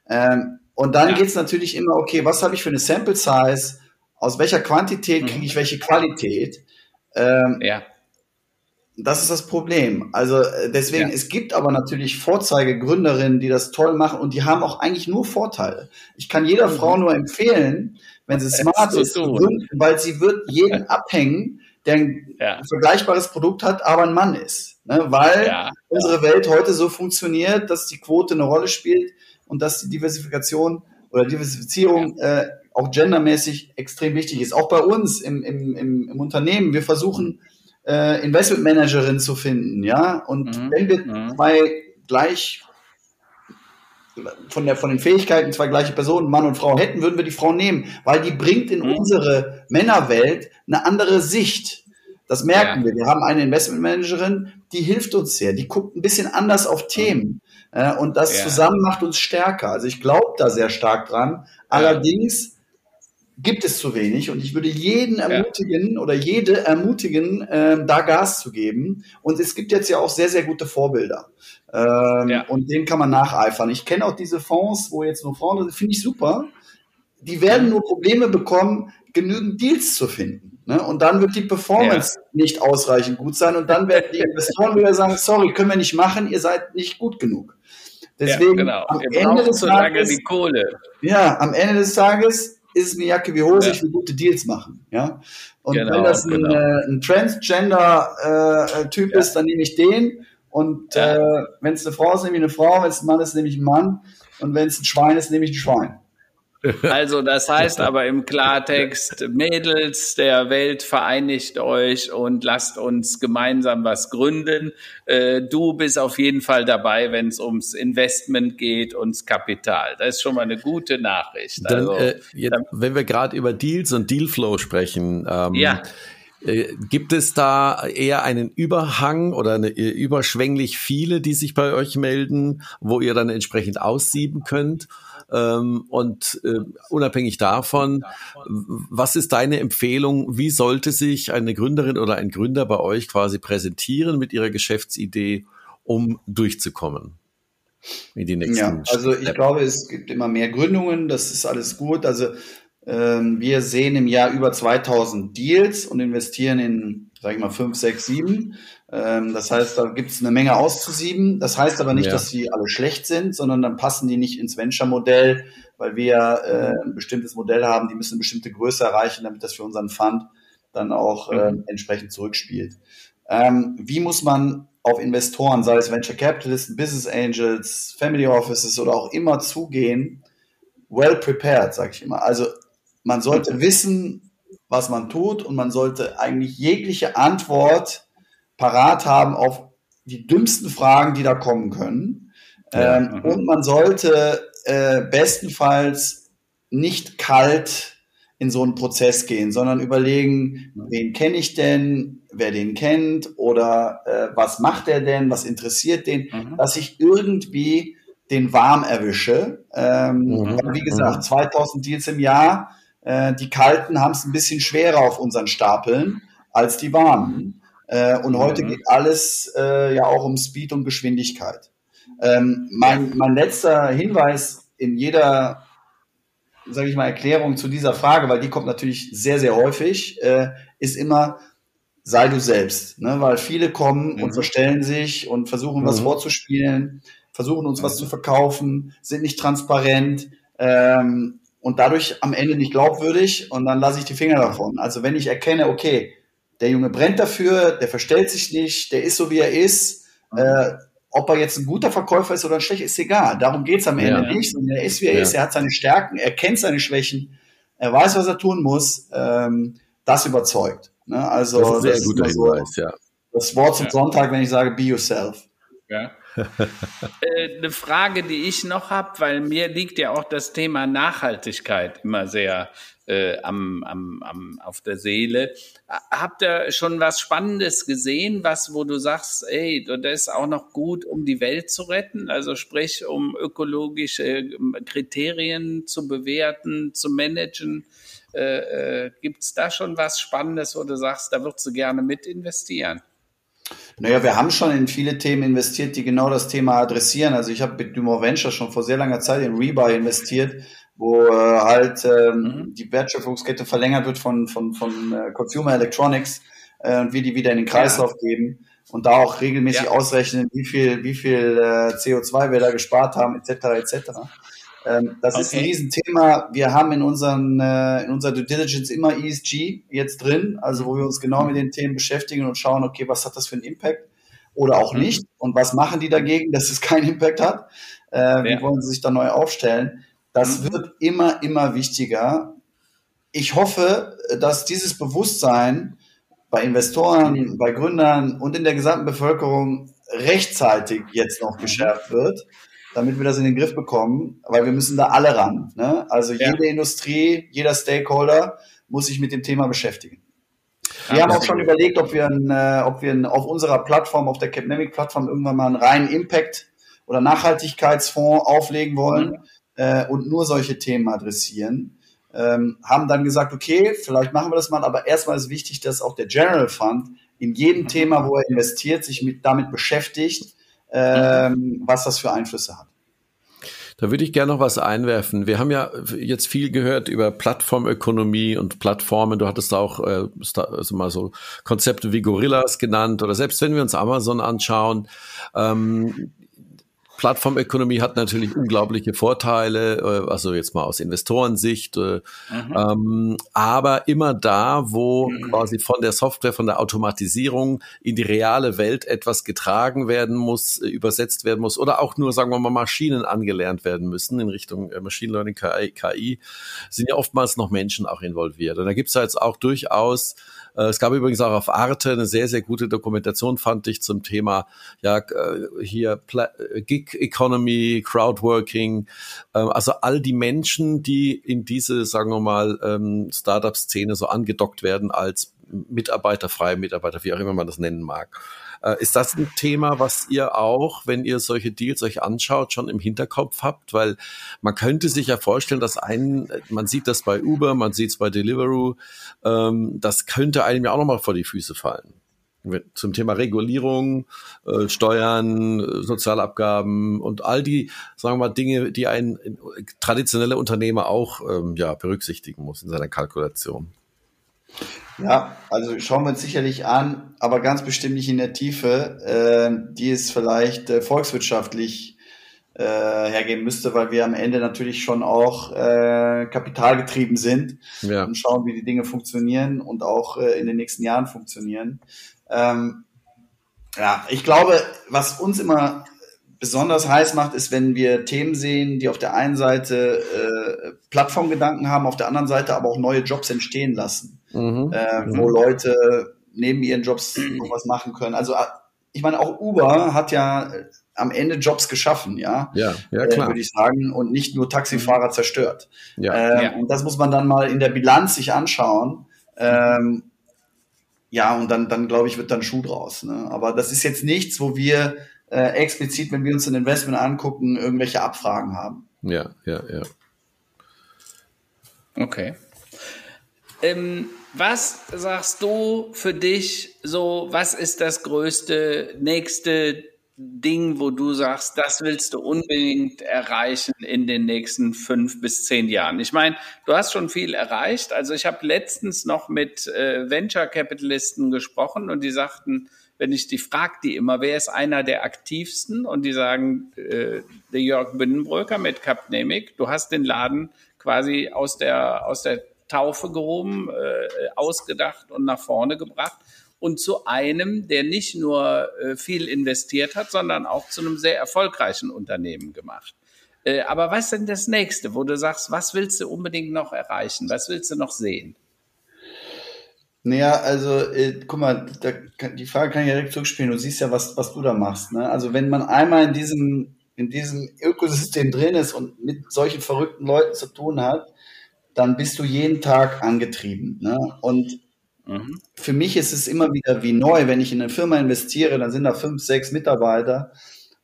Ähm, und dann ja. geht es natürlich immer, okay, was habe ich für eine Sample Size? Aus welcher Quantität kriege ich mhm. welche Qualität? Ähm, ja. Das ist das Problem. Also äh, deswegen, ja. es gibt aber natürlich Vorzeigegründerinnen, die das toll machen und die haben auch eigentlich nur Vorteile. Ich kann jeder mhm. Frau nur empfehlen, wenn sie smart ist, gründen, weil sie wird jeden abhängen, der ein ja. vergleichbares Produkt hat, aber ein Mann ist. Ne? Weil unsere Welt heute so funktioniert, dass die Quote eine Rolle spielt und dass die Diversifikation oder Diversifizierung äh, auch gendermäßig extrem wichtig ist. Auch bei uns im, im, im, im Unternehmen. Wir versuchen, äh, Investmentmanagerin zu finden, ja. Und mhm. wenn wir mhm. zwei gleich von, der, von den Fähigkeiten zwei gleiche Personen, Mann und Frau hätten, würden wir die Frau nehmen, weil die bringt in mhm. unsere Männerwelt eine andere Sicht. Das merken ja. wir. Wir haben eine Investmentmanagerin, die hilft uns sehr. Die guckt ein bisschen anders auf Themen. Äh, und das ja. zusammen macht uns stärker. Also ich glaube da sehr stark dran. Allerdings gibt es zu wenig und ich würde jeden ermutigen ja. oder jede ermutigen, äh, da Gas zu geben. Und es gibt jetzt ja auch sehr, sehr gute Vorbilder. Ähm, ja. Und denen kann man nacheifern. Ich kenne auch diese Fonds, wo jetzt nur Frauen sind, finde ich super. Die werden nur Probleme bekommen, genügend Deals zu finden. Ne? Und dann wird die Performance ja. nicht ausreichend gut sein und dann werden die Investoren wieder sagen, sorry, können wir nicht machen, ihr seid nicht gut genug. Deswegen ja, genau. am Ende des Tages, die Kohle. Ja, am Ende des Tages ist es eine Jacke wie Hose, ja. ich will gute Deals machen. Ja? Und genau, wenn das ein, genau. äh, ein Transgender-Typ äh, ja. ist, dann nehme ich den. Und äh, wenn es eine Frau ist, nehme ich eine Frau, wenn es ein Mann ist, nehme ich einen Mann. Und wenn es ein Schwein ist, nehme ich ein Schwein. Also das heißt aber im Klartext, Mädels der Welt, vereinigt euch und lasst uns gemeinsam was gründen. Äh, du bist auf jeden Fall dabei, wenn es ums Investment geht, ums Kapital. Das ist schon mal eine gute Nachricht. Dann, also, äh, jetzt, dann, wenn wir gerade über Deals und Dealflow sprechen, ähm, ja. Äh, gibt es da eher einen Überhang oder eine, äh, überschwänglich viele, die sich bei euch melden, wo ihr dann entsprechend aussieben könnt? Ähm, und äh, unabhängig davon, was ist deine Empfehlung? Wie sollte sich eine Gründerin oder ein Gründer bei euch quasi präsentieren mit ihrer Geschäftsidee, um durchzukommen? In die nächsten ja, also ich Step. glaube, es gibt immer mehr Gründungen, das ist alles gut. Also ähm, wir sehen im Jahr über 2000 Deals und investieren in, sage ich mal, 5, 6, 7. Ähm, das heißt, da gibt es eine Menge auszusieben. Das heißt aber nicht, ja. dass sie alle schlecht sind, sondern dann passen die nicht ins Venture-Modell, weil wir äh, ein bestimmtes Modell haben, die müssen eine bestimmte Größe erreichen, damit das für unseren Fund dann auch äh, entsprechend zurückspielt. Ähm, wie muss man auf Investoren, sei es Venture Capitalisten, Business Angels, Family Offices oder auch immer zugehen? Well prepared, sage ich immer. Also man sollte wissen, was man tut und man sollte eigentlich jegliche Antwort parat haben auf die dümmsten Fragen, die da kommen können. Ja, ähm, und man sollte äh, bestenfalls nicht kalt in so einen Prozess gehen, sondern überlegen, wen kenne ich denn, wer den kennt oder äh, was macht er denn, was interessiert den, mhm. dass ich irgendwie den warm erwische. Ähm, mhm. Wie gesagt, 2000 mhm. Deals im Jahr, äh, die Kalten haben es ein bisschen schwerer auf unseren Stapeln als die Warmen. Äh, und heute mhm. geht alles äh, ja auch um Speed und Geschwindigkeit. Ähm, mein, mein letzter Hinweis in jeder, sage ich mal, Erklärung zu dieser Frage, weil die kommt natürlich sehr, sehr häufig, äh, ist immer, sei du selbst. Ne? Weil viele kommen mhm. und verstellen sich und versuchen mhm. was vorzuspielen, versuchen uns was mhm. zu verkaufen, sind nicht transparent ähm, und dadurch am Ende nicht glaubwürdig und dann lasse ich die Finger davon. Also wenn ich erkenne, okay, der Junge brennt dafür, der verstellt sich nicht, der ist so, wie er ist. Mhm. Äh, ob er jetzt ein guter Verkäufer ist oder ein schlechter, ist egal. Darum geht's am Ende ja. nicht. er ist, wie er ja. ist. Er hat seine Stärken, er kennt seine Schwächen, er weiß, was er tun muss. Ähm, das überzeugt. Ne? Also das ist ein sehr guter so Hinweis, ja. Das Wort zum ja. Sonntag, wenn ich sage, be yourself. Ja. Äh, eine Frage, die ich noch habe, weil mir liegt ja auch das Thema Nachhaltigkeit immer sehr äh, am, am, am, auf der Seele. Habt ihr schon was Spannendes gesehen, was, wo du sagst, ey, das ist auch noch gut, um die Welt zu retten? Also sprich, um ökologische ähm, Kriterien zu bewerten, zu managen. Äh, äh, Gibt es da schon was Spannendes, wo du sagst, da würdest du gerne mit investieren? Naja, wir haben schon in viele Themen investiert, die genau das Thema adressieren. Also ich habe mit Dumont Venture schon vor sehr langer Zeit in Rebuy investiert, wo äh, halt ähm, mhm. die Wertschöpfungskette verlängert wird von, von, von äh, Consumer Electronics äh, und wir die wieder in den Kreislauf ja. geben und da auch regelmäßig ja. ausrechnen, wie viel, wie viel äh, CO2 wir da gespart haben, etc. etc. Ähm, das okay. ist ein Riesenthema. Wir haben in, unseren, äh, in unserer Due Diligence immer ESG jetzt drin, also wo wir uns genau mit den Themen beschäftigen und schauen, okay, was hat das für einen Impact oder auch mhm. nicht und was machen die dagegen, dass es keinen Impact hat. Äh, ja. Wie wollen sie sich da neu aufstellen? Das mhm. wird immer, immer wichtiger. Ich hoffe, dass dieses Bewusstsein bei Investoren, mhm. bei Gründern und in der gesamten Bevölkerung rechtzeitig jetzt noch geschärft wird damit wir das in den Griff bekommen, weil wir müssen da alle ran. Ne? Also ja. jede Industrie, jeder Stakeholder muss sich mit dem Thema beschäftigen. Wir ja, haben auch schon überlegt, ob wir, ein, äh, ob wir ein, auf unserer Plattform, auf der Capnemic-Plattform irgendwann mal einen reinen Impact- oder Nachhaltigkeitsfonds auflegen wollen mhm. äh, und nur solche Themen adressieren. Ähm, haben dann gesagt, okay, vielleicht machen wir das mal, aber erstmal ist wichtig, dass auch der General Fund in jedem mhm. Thema, wo er investiert, sich mit, damit beschäftigt ähm, was das für Einflüsse hat. Da würde ich gerne noch was einwerfen. Wir haben ja jetzt viel gehört über Plattformökonomie und Plattformen. Du hattest auch äh, also mal so Konzepte wie Gorillas genannt oder selbst wenn wir uns Amazon anschauen, ähm, Plattformökonomie hat natürlich unglaubliche Vorteile, äh, also jetzt mal aus Investorensicht, äh, mhm. ähm, aber immer da, wo mhm. quasi von der Software, von der Automatisierung in die reale Welt etwas getragen werden muss, äh, übersetzt werden muss oder auch nur, sagen wir mal, Maschinen angelernt werden müssen in Richtung Machine Learning, KI, KI sind ja oftmals noch Menschen auch involviert. Und da gibt es jetzt auch durchaus es gab übrigens auch auf Arte eine sehr, sehr gute Dokumentation, fand ich, zum Thema ja äh, hier Pla äh, Gig Economy, Crowdworking, also all die Menschen, die in diese, sagen wir mal, ähm, Startup-Szene so angedockt werden als Mitarbeiter, freie Mitarbeiter, wie auch immer man das nennen mag. Äh, ist das ein Thema, was ihr auch, wenn ihr solche Deals euch anschaut, schon im Hinterkopf habt? Weil man könnte sich ja vorstellen, dass ein, man sieht das bei Uber, man sieht es bei Deliveroo, ähm, das könnte einem ja auch nochmal vor die Füße fallen zum Thema Regulierung, äh, Steuern, Sozialabgaben und all die, sagen wir mal, Dinge, die ein traditioneller Unternehmer auch ähm, ja, berücksichtigen muss in seiner Kalkulation. Ja, also schauen wir uns sicherlich an, aber ganz bestimmt nicht in der Tiefe, äh, die es vielleicht äh, volkswirtschaftlich äh, hergeben müsste, weil wir am Ende natürlich schon auch äh, kapitalgetrieben sind ja. und schauen, wie die Dinge funktionieren und auch äh, in den nächsten Jahren funktionieren. Ähm, ja, ich glaube, was uns immer besonders heiß macht, ist, wenn wir Themen sehen, die auf der einen Seite äh, Plattformgedanken haben, auf der anderen Seite aber auch neue Jobs entstehen lassen, mhm. Äh, mhm. wo Leute neben ihren Jobs noch was machen können. Also äh, ich meine, auch Uber hat ja äh, am Ende Jobs geschaffen, ja, ja, ja klar. Äh, würde ich sagen, und nicht nur Taxifahrer mhm. zerstört. Ja. Ähm, ja. Und das muss man dann mal in der Bilanz sich anschauen. Ähm, ja, und dann, dann glaube ich, wird dann Schuh draus. Ne? Aber das ist jetzt nichts, wo wir äh, explizit, wenn wir uns ein Investment angucken, irgendwelche Abfragen haben. Ja, ja, ja. Okay. Ähm, was sagst du für dich so, was ist das größte, nächste Ding, wo du sagst, das willst du unbedingt erreichen in den nächsten fünf bis zehn Jahren? Ich meine, du hast schon viel erreicht. Also ich habe letztens noch mit äh, Venture Capitalisten gesprochen und die sagten, wenn ich die frage, die immer, wer ist einer der aktivsten? Und die sagen, äh, der Jörg Binnenbröcker mit Capnemic. Du hast den Laden quasi aus der, aus der Taufe gehoben, äh, ausgedacht und nach vorne gebracht. Und zu einem, der nicht nur äh, viel investiert hat, sondern auch zu einem sehr erfolgreichen Unternehmen gemacht. Äh, aber was ist denn das nächste, wo du sagst, was willst du unbedingt noch erreichen? Was willst du noch sehen? Naja, also äh, guck mal, da, die Frage kann ich direkt zurückspielen. Du siehst ja, was, was du da machst. Ne? Also wenn man einmal in diesem, in diesem Ökosystem drin ist und mit solchen verrückten Leuten zu tun hat, dann bist du jeden Tag angetrieben. Ne? Und mhm. für mich ist es immer wieder wie neu, wenn ich in eine Firma investiere, dann sind da fünf, sechs Mitarbeiter.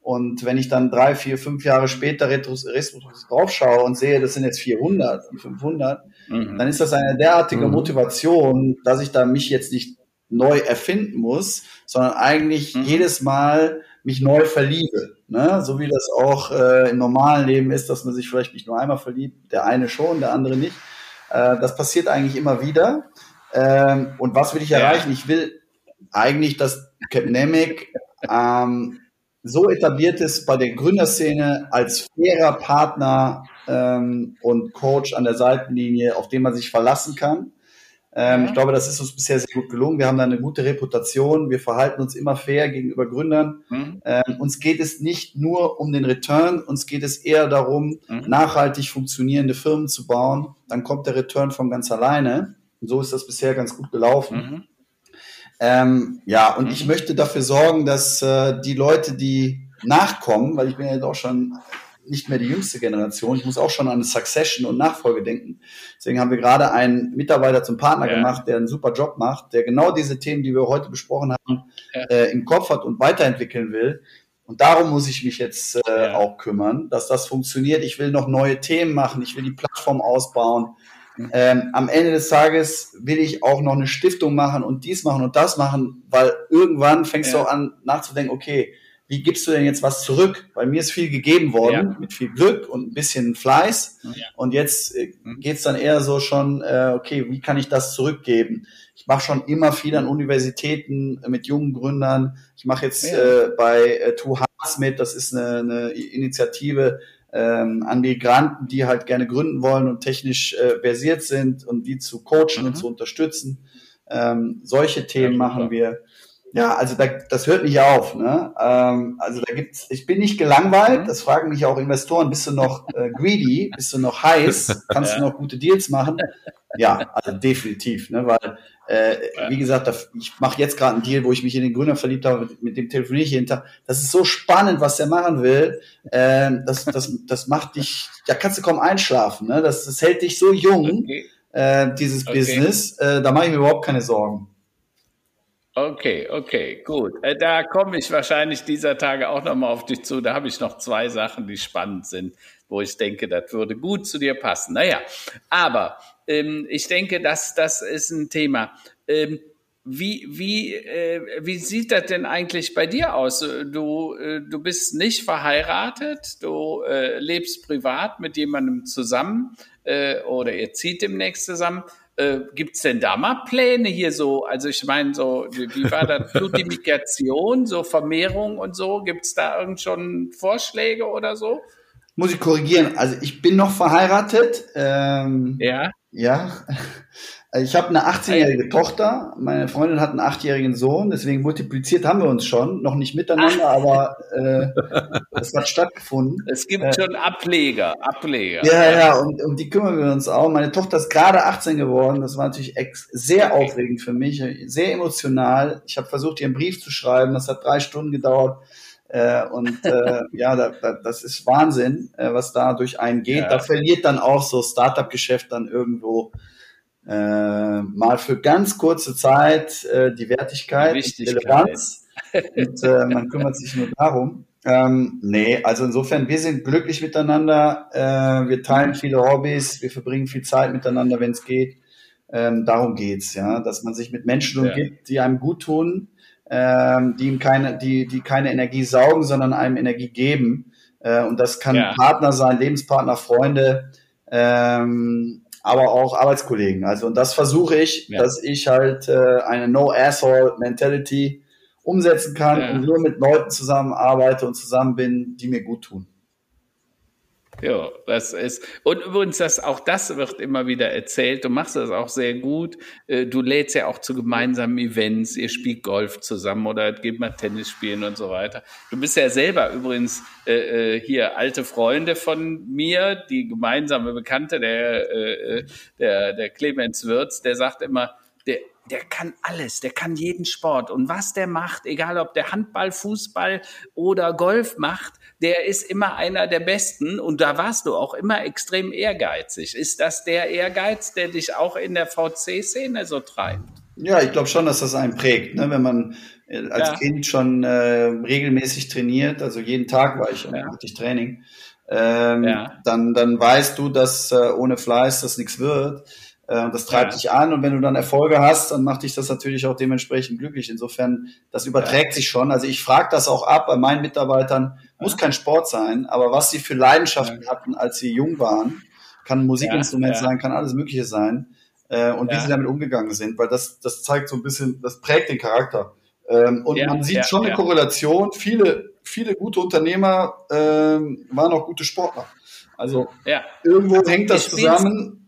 Und wenn ich dann drei, vier, fünf Jahre später retros, retros drauf schaue und sehe, das sind jetzt 400 und 500, mhm. dann ist das eine derartige mhm. Motivation, dass ich da mich jetzt nicht neu erfinden muss, sondern eigentlich mhm. jedes Mal mich neu verliebe. Ne? So wie das auch äh, im normalen Leben ist, dass man sich vielleicht nicht nur einmal verliebt, der eine schon, der andere nicht. Äh, das passiert eigentlich immer wieder. Ähm, und was will ich erreichen? Ich will eigentlich, dass Capnemic ähm, so etabliert ist bei der Gründerszene als fairer Partner ähm, und Coach an der Seitenlinie, auf den man sich verlassen kann. Ähm, Ich glaube, das ist uns bisher sehr gut gelungen. Wir haben da eine gute Reputation. Wir verhalten uns immer fair gegenüber Gründern. Mhm. Ähm, uns geht es nicht nur um den Return, uns geht es eher darum, mhm. nachhaltig funktionierende Firmen zu bauen. Dann kommt der Return von ganz alleine. Und so ist das bisher ganz gut gelaufen. Mhm. Ähm, ja, und ich möchte dafür sorgen, dass äh, die Leute, die nachkommen, weil ich bin ja jetzt auch schon nicht mehr die jüngste Generation. Ich muss auch schon an Succession und Nachfolge denken. Deswegen haben wir gerade einen Mitarbeiter zum Partner ja. gemacht, der einen super Job macht, der genau diese Themen, die wir heute besprochen haben, ja. äh, im Kopf hat und weiterentwickeln will. Und darum muss ich mich jetzt äh, ja. auch kümmern, dass das funktioniert. Ich will noch neue Themen machen. Ich will die Plattform ausbauen. Ähm, am Ende des Tages will ich auch noch eine Stiftung machen und dies machen und das machen, weil irgendwann fängst du auch an nachzudenken, okay, wie gibst du denn jetzt was zurück? Bei mir ist viel gegeben worden, ja. mit viel Glück und ein bisschen Fleiß. Ja. Und jetzt äh, mhm. geht's dann eher so schon, äh, okay, wie kann ich das zurückgeben? Ich mache schon immer viel an Universitäten mit jungen Gründern. Ich mache jetzt ja. äh, bei äh, Two Hearts mit, das ist eine, eine Initiative ähm, an Migranten, die halt gerne gründen wollen und technisch äh, versiert sind und die zu coachen mhm. und zu unterstützen. Ähm, solche Themen machen wir. Ja, also da, das hört nicht auf. Ne? Ähm, also da gibt's, ich bin nicht gelangweilt. Mhm. Das fragen mich auch Investoren. Bist du noch äh, greedy? Bist du noch heiß? Kannst ja. du noch gute Deals machen? Ja, also definitiv. Ne? Weil äh, wie gesagt, ich mache jetzt gerade einen Deal, wo ich mich in den Gründer verliebt habe, mit, mit dem telefoniere ich jeden Tag. Das ist so spannend, was der machen will. Äh, das, das, das macht dich, da kannst du kaum einschlafen. Ne? Das, das hält dich so jung, okay. äh, dieses okay. Business. Äh, da mache ich mir überhaupt keine Sorgen. Okay, okay, gut. Äh, da komme ich wahrscheinlich dieser Tage auch nochmal auf dich zu. Da habe ich noch zwei Sachen, die spannend sind, wo ich denke, das würde gut zu dir passen. Naja, aber ähm, ich denke, das, das ist ein Thema. Ähm, wie, wie, äh, wie sieht das denn eigentlich bei dir aus? Du, äh, du bist nicht verheiratet, du äh, lebst privat mit jemandem zusammen äh, oder ihr zieht demnächst zusammen. Äh, Gibt es denn da mal Pläne hier so? Also ich meine, so, wie war das? Plutimigration, so Vermehrung und so? Gibt es da irgend schon Vorschläge oder so? Muss ich korrigieren. Also ich bin noch verheiratet. Ähm, ja. Ja. Ich habe eine 18-jährige Tochter, meine Freundin hat einen 8-jährigen Sohn, deswegen multipliziert haben wir uns schon, noch nicht miteinander, Ach. aber äh, es hat stattgefunden. Es gibt äh, schon Ableger, Ableger. Ja, ja, und um die kümmern wir uns auch. Meine Tochter ist gerade 18 geworden, das war natürlich sehr aufregend für mich, sehr emotional. Ich habe versucht, ihr einen Brief zu schreiben, das hat drei Stunden gedauert. Äh, und äh, ja, da, da, das ist Wahnsinn, äh, was da durch einen geht. Ja. Da verliert dann auch so Startup-Geschäft dann irgendwo äh, mal für ganz kurze Zeit äh, die Wertigkeit, die Relevanz und äh, man kümmert sich nur darum. Ähm, nee, also insofern, wir sind glücklich miteinander, äh, wir teilen viele Hobbys, wir verbringen viel Zeit miteinander, wenn es geht. Ähm, darum geht's, ja, dass man sich mit Menschen umgibt, die einem gut tun, ähm, die ihm keine, die, die keine Energie saugen, sondern einem Energie geben. Äh, und das kann ja. Partner sein, Lebenspartner, Freunde, ähm, aber auch Arbeitskollegen. Also und das versuche ich, ja. dass ich halt äh, eine No-Asshole-Mentality umsetzen kann ja. und nur mit Leuten zusammenarbeite und zusammen bin, die mir gut tun. Ja, das ist, und übrigens, das, auch das wird immer wieder erzählt. Du machst das auch sehr gut. Äh, du lädst ja auch zu gemeinsamen Events. Ihr spielt Golf zusammen oder geht mal Tennis spielen und so weiter. Du bist ja selber übrigens äh, äh, hier alte Freunde von mir, die gemeinsame Bekannte, der, äh, der, der Clemens Wirz, der sagt immer, der, der kann alles, der kann jeden Sport. Und was der macht, egal ob der Handball, Fußball oder Golf macht, der ist immer einer der Besten. Und da warst du auch immer extrem ehrgeizig. Ist das der Ehrgeiz, der dich auch in der VC-Szene so treibt? Ja, ich glaube schon, dass das einen prägt. Ne? Wenn man äh, als ja. Kind schon äh, regelmäßig trainiert, also jeden Tag war ich, ja. hatte ich Training, ähm, ja. dann, dann weißt du, dass äh, ohne Fleiß das nichts wird. Äh, das treibt ja. dich an und wenn du dann Erfolge hast, dann macht dich das natürlich auch dementsprechend glücklich. Insofern, das überträgt sich schon. Also ich frage das auch ab bei meinen Mitarbeitern. Muss kein Sport sein, aber was sie für Leidenschaften hatten, als sie jung waren, kann ein Musikinstrument sein, kann alles Mögliche sein. Äh, und wie sie damit umgegangen sind, weil das, das zeigt so ein bisschen, das prägt den Charakter. Ähm, und man sieht schon eine Korrelation. Viele, viele gute Unternehmer ähm, waren auch gute Sportler. Also irgendwo hängt das zusammen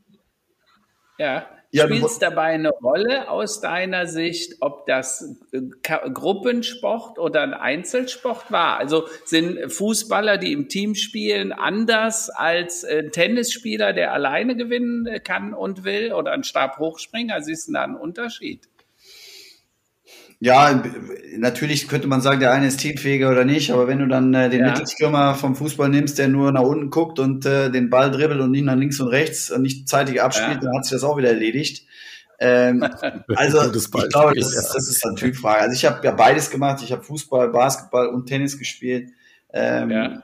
ja. Ja, Spielt es dabei eine Rolle aus deiner Sicht, ob das äh, Gruppensport oder ein Einzelsport war? Also sind Fußballer, die im Team spielen, anders als ein Tennisspieler, der alleine gewinnen kann und will oder ein Stabhochspringer? Siehst du da einen Unterschied? Ja, natürlich könnte man sagen, der eine ist teamfähiger oder nicht, aber wenn du dann äh, den ja. Mittelstürmer vom Fußball nimmst, der nur nach unten guckt und äh, den Ball dribbelt und nicht nach links und rechts und nicht zeitig abspielt, ja. dann hat sich das auch wieder erledigt. Ähm, also ich glaube, das, ist, das ist eine Typfrage. Also ich habe ja beides gemacht. Ich habe Fußball, Basketball und Tennis gespielt. Ähm, ja,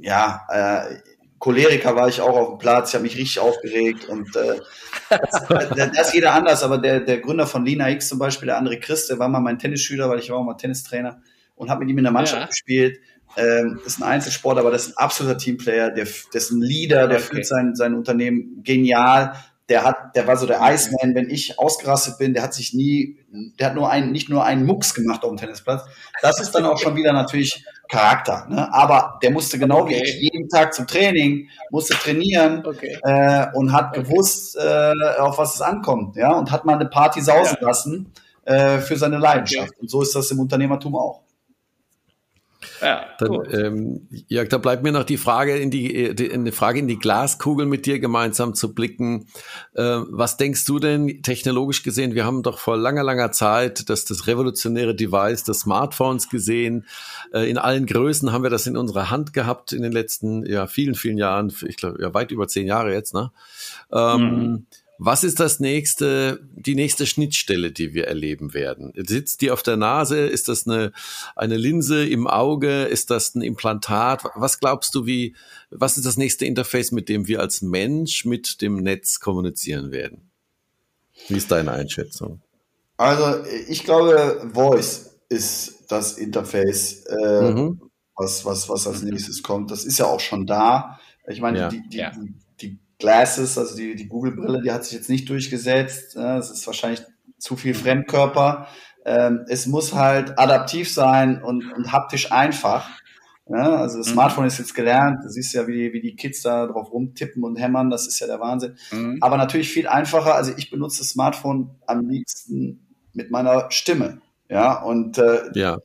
ja äh, Choleriker war ich auch auf dem Platz, ich habe mich richtig aufgeregt und äh, das, das ist jeder anders, aber der, der Gründer von Lina X zum Beispiel, der andere Chris, der war mal mein Tennisschüler, weil ich war auch mal Tennistrainer und habe mit ihm in der Mannschaft ja. gespielt. Ähm, das ist ein Einzelsport, aber das ist ein absoluter Teamplayer, der, der ist ein Leader, der okay. führt sein, sein Unternehmen genial der hat, der war so der Iceman, wenn ich ausgerastet bin, der hat sich nie, der hat nur einen, nicht nur einen Mucks gemacht auf dem Tennisplatz. Das ist dann auch schon wieder natürlich Charakter, ne? Aber der musste genau okay. wie ich jeden Tag zum Training, musste trainieren okay. äh, und hat okay. gewusst, äh, auf was es ankommt, ja, und hat mal eine Party sausen ja. lassen äh, für seine Leidenschaft. Und so ist das im Unternehmertum auch. Ja, Dann, ähm, Jörg, da bleibt mir noch die Frage in die, äh, die, eine Frage in die Glaskugel mit dir gemeinsam zu blicken. Äh, was denkst du denn technologisch gesehen? Wir haben doch vor langer, langer Zeit das, das revolutionäre Device des Smartphones gesehen. Äh, in allen Größen haben wir das in unserer Hand gehabt in den letzten, ja, vielen, vielen Jahren. Ich glaube, ja, weit über zehn Jahre jetzt, ne? Ähm, mhm. Was ist das nächste, die nächste Schnittstelle, die wir erleben werden? Sitzt die auf der Nase? Ist das eine, eine Linse im Auge? Ist das ein Implantat? Was glaubst du, wie, was ist das nächste Interface, mit dem wir als Mensch mit dem Netz kommunizieren werden? Wie ist deine Einschätzung? Also, ich glaube, Voice ist das Interface, äh, mhm. was, was, was als nächstes kommt. Das ist ja auch schon da. Ich meine, ja. die, die, ja. Glasses, also die, die Google-Brille, die hat sich jetzt nicht durchgesetzt. Es ist wahrscheinlich zu viel Fremdkörper. Ähm, es muss halt adaptiv sein und, und haptisch einfach. also das mhm. Smartphone ist jetzt gelernt. Du siehst ja, wie die, wie die Kids da drauf rumtippen und hämmern. Das ist ja der Wahnsinn. Mhm. Aber natürlich viel einfacher. Also ich benutze das Smartphone am liebsten mit meiner Stimme. Ja, und äh, ja.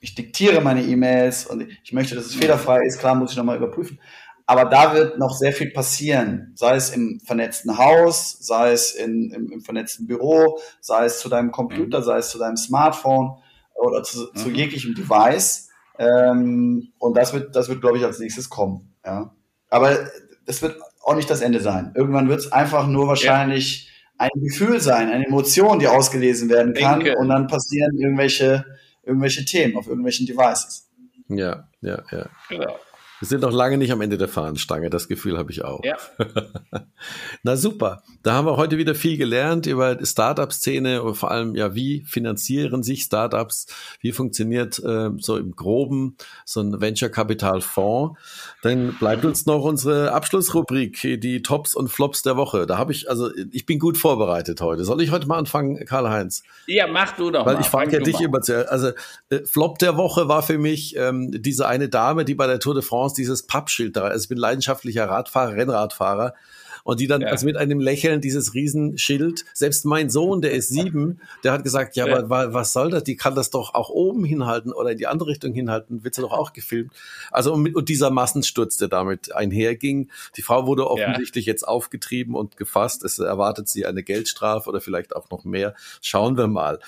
ich diktiere meine E-Mails und ich möchte, dass es fehlerfrei ist. Klar, muss ich nochmal überprüfen. Aber da wird noch sehr viel passieren, sei es im vernetzten Haus, sei es in, im, im vernetzten Büro, sei es zu deinem Computer, mhm. sei es zu deinem Smartphone oder zu, mhm. zu jeglichem Device. Ähm, und das wird, das wird, glaube ich, als nächstes kommen. Ja. Aber das wird auch nicht das Ende sein. Irgendwann wird es einfach nur wahrscheinlich ja. ein Gefühl sein, eine Emotion, die ausgelesen werden kann. Denke. Und dann passieren irgendwelche, irgendwelche Themen auf irgendwelchen Devices. Ja, ja, ja. Genau. Wir sind noch lange nicht am Ende der Fahnenstange, das Gefühl habe ich auch. Ja. Na super, da haben wir heute wieder viel gelernt über die Startup-Szene und vor allem, ja, wie finanzieren sich Startups, wie funktioniert äh, so im Groben so ein Venture-Capital-Fonds. Dann bleibt uns noch unsere Abschlussrubrik, die Tops und Flops der Woche. Da habe ich, also ich bin gut vorbereitet heute. Soll ich heute mal anfangen, Karl-Heinz? Ja, mach du doch Weil mal. ich frage ja dich mal. immer zuerst. Also äh, Flop der Woche war für mich ähm, diese eine Dame, die bei der Tour de France dieses Pappschild da. Also ich bin leidenschaftlicher Radfahrer, Rennradfahrer. und die dann ja. also mit einem Lächeln dieses Riesenschild, selbst mein Sohn, der ist sieben, der hat gesagt, ja, ja. aber was soll das? Die kann das doch auch oben hinhalten oder in die andere Richtung hinhalten, wird sie doch auch gefilmt. Also und, und dieser Massensturz, der damit einherging, die Frau wurde offensichtlich ja. jetzt aufgetrieben und gefasst. Es erwartet sie eine Geldstrafe oder vielleicht auch noch mehr. Schauen wir mal.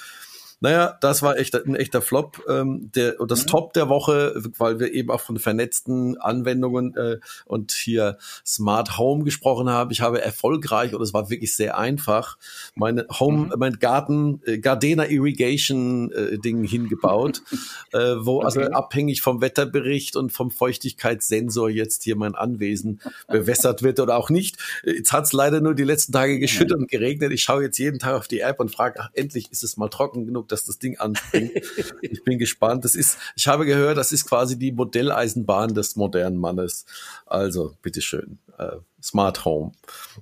Naja, das war echt ein echter Flop. Ähm, der, und das mhm. Top der Woche, weil wir eben auch von vernetzten Anwendungen äh, und hier Smart Home gesprochen haben. Ich habe erfolgreich und es war wirklich sehr einfach meine Home, mhm. mein Garten, äh, Gardena Irrigation äh, Ding hingebaut, äh, wo also okay. also abhängig vom Wetterbericht und vom Feuchtigkeitssensor jetzt hier mein Anwesen bewässert wird oder auch nicht. Jetzt hat es leider nur die letzten Tage geschüttet und geregnet. Ich schaue jetzt jeden Tag auf die App und frage, ach, endlich ist es mal trocken genug, dass das Ding anspringt. ich bin gespannt. Das ist, ich habe gehört, das ist quasi die Modelleisenbahn des modernen Mannes. Also, bitteschön. Äh, Smart Home.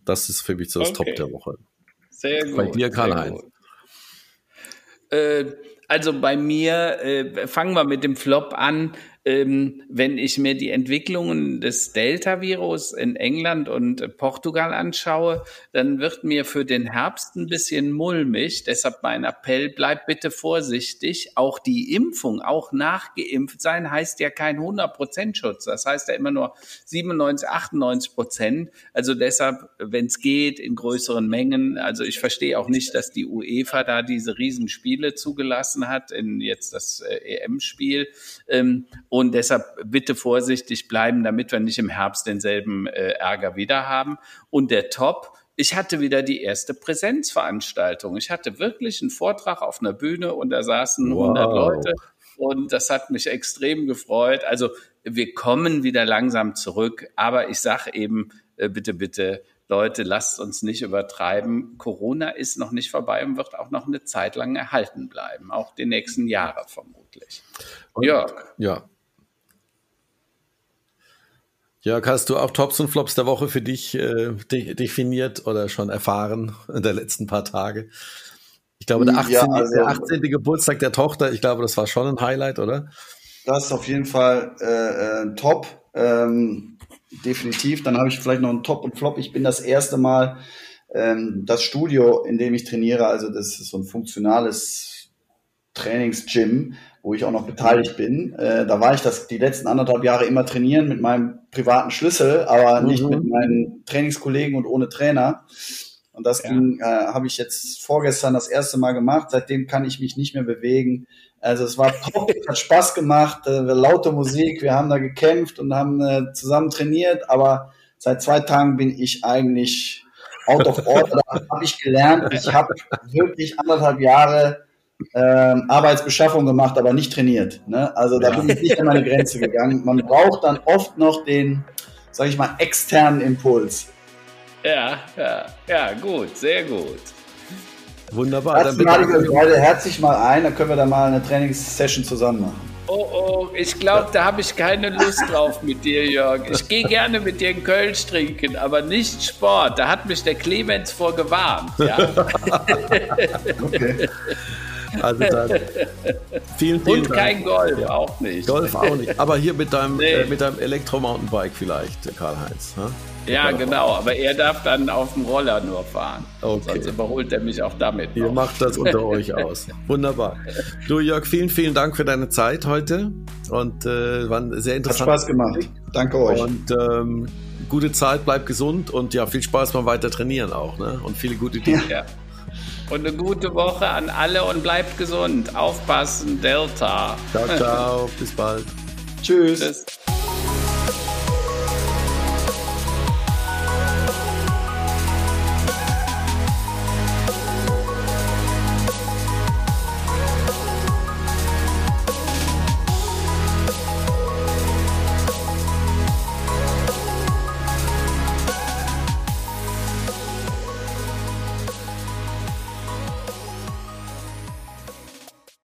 Das ist für mich so das okay. Top der Woche. Sehr gut. Bei dir, Karl-Heinz. Äh, also bei mir, äh, fangen wir mit dem Flop an ähm, wenn ich mir die Entwicklungen des Delta-Virus in England und Portugal anschaue, dann wird mir für den Herbst ein bisschen mulmig. Deshalb mein Appell, bleibt bitte vorsichtig. Auch die Impfung, auch nachgeimpft sein, heißt ja kein 100% Schutz. Das heißt ja immer nur 97, 98 Prozent. Also deshalb, wenn es geht, in größeren Mengen. Also ich verstehe auch nicht, dass die UEFA da diese Riesenspiele zugelassen hat, in jetzt das äh, EM-Spiel. Ähm, und deshalb bitte vorsichtig bleiben, damit wir nicht im Herbst denselben äh, Ärger wieder haben. Und der Top, ich hatte wieder die erste Präsenzveranstaltung. Ich hatte wirklich einen Vortrag auf einer Bühne und da saßen wow. 100 Leute und das hat mich extrem gefreut. Also wir kommen wieder langsam zurück, aber ich sage eben, äh, bitte, bitte, Leute, lasst uns nicht übertreiben. Corona ist noch nicht vorbei und wird auch noch eine Zeit lang erhalten bleiben, auch die nächsten Jahre vermutlich. Und, Jörg. Ja, Jörg, hast du auch Tops und Flops der Woche für dich äh, de definiert oder schon erfahren in der letzten paar Tage? Ich glaube, der 18. Ja, also, der 18. Geburtstag der Tochter, ich glaube, das war schon ein Highlight, oder? Das ist auf jeden Fall äh, äh, top. Ähm, definitiv. Dann habe ich vielleicht noch einen Top und Flop. Ich bin das erste Mal ähm, das Studio, in dem ich trainiere, also das ist so ein funktionales Trainingsgym, wo ich auch noch beteiligt bin. Äh, da war ich das die letzten anderthalb Jahre immer trainieren mit meinem privaten Schlüssel, aber mhm. nicht mit meinen Trainingskollegen und ohne Trainer. Und das ja. ging, äh, habe ich jetzt vorgestern das erste Mal gemacht. Seitdem kann ich mich nicht mehr bewegen. Also es war top, hat Spaß gemacht, äh, laute Musik, wir haben da gekämpft und haben äh, zusammen trainiert, aber seit zwei Tagen bin ich eigentlich out of order. Da habe ich gelernt. Ich habe wirklich anderthalb Jahre ähm, Arbeitsbeschaffung gemacht, aber nicht trainiert. Ne? Also da ja. bin ich nicht an meine Grenze gegangen. Man braucht dann oft noch den, sage ich mal, externen Impuls. Ja, ja, ja, gut, sehr gut. Wunderbar. Dann lade ich euch beide herzlich mal ein, dann können wir da mal eine Trainingssession zusammen machen. Oh, oh, ich glaube, da habe ich keine Lust drauf mit dir, Jörg. Ich gehe gerne mit dir in Köln trinken, aber nicht Sport. Da hat mich der Clemens vor gewarnt. Ja? okay. Also dann vielen, vielen Und Dank. kein Golf, ja. auch nicht. Golf auch nicht. Aber hier mit deinem, nee. äh, deinem Elektro-Mountainbike vielleicht, Karl-Heinz. Hm? Ja, genau, aber er darf dann auf dem Roller nur fahren. Okay. Sonst überholt er mich auch damit. Ihr noch. macht das unter euch aus. Wunderbar. Du, Jörg, vielen, vielen Dank für deine Zeit heute. Und äh, war sehr interessant. Hat Spaß gemacht. Danke euch. Und ähm, gute Zeit, bleibt gesund und ja, viel Spaß beim weiter trainieren auch. Ne? Und viele gute Dinge. Ja. Und eine gute Woche an alle und bleibt gesund. Aufpassen, Delta. Ciao, ciao. Bis bald. Tschüss. Tschüss.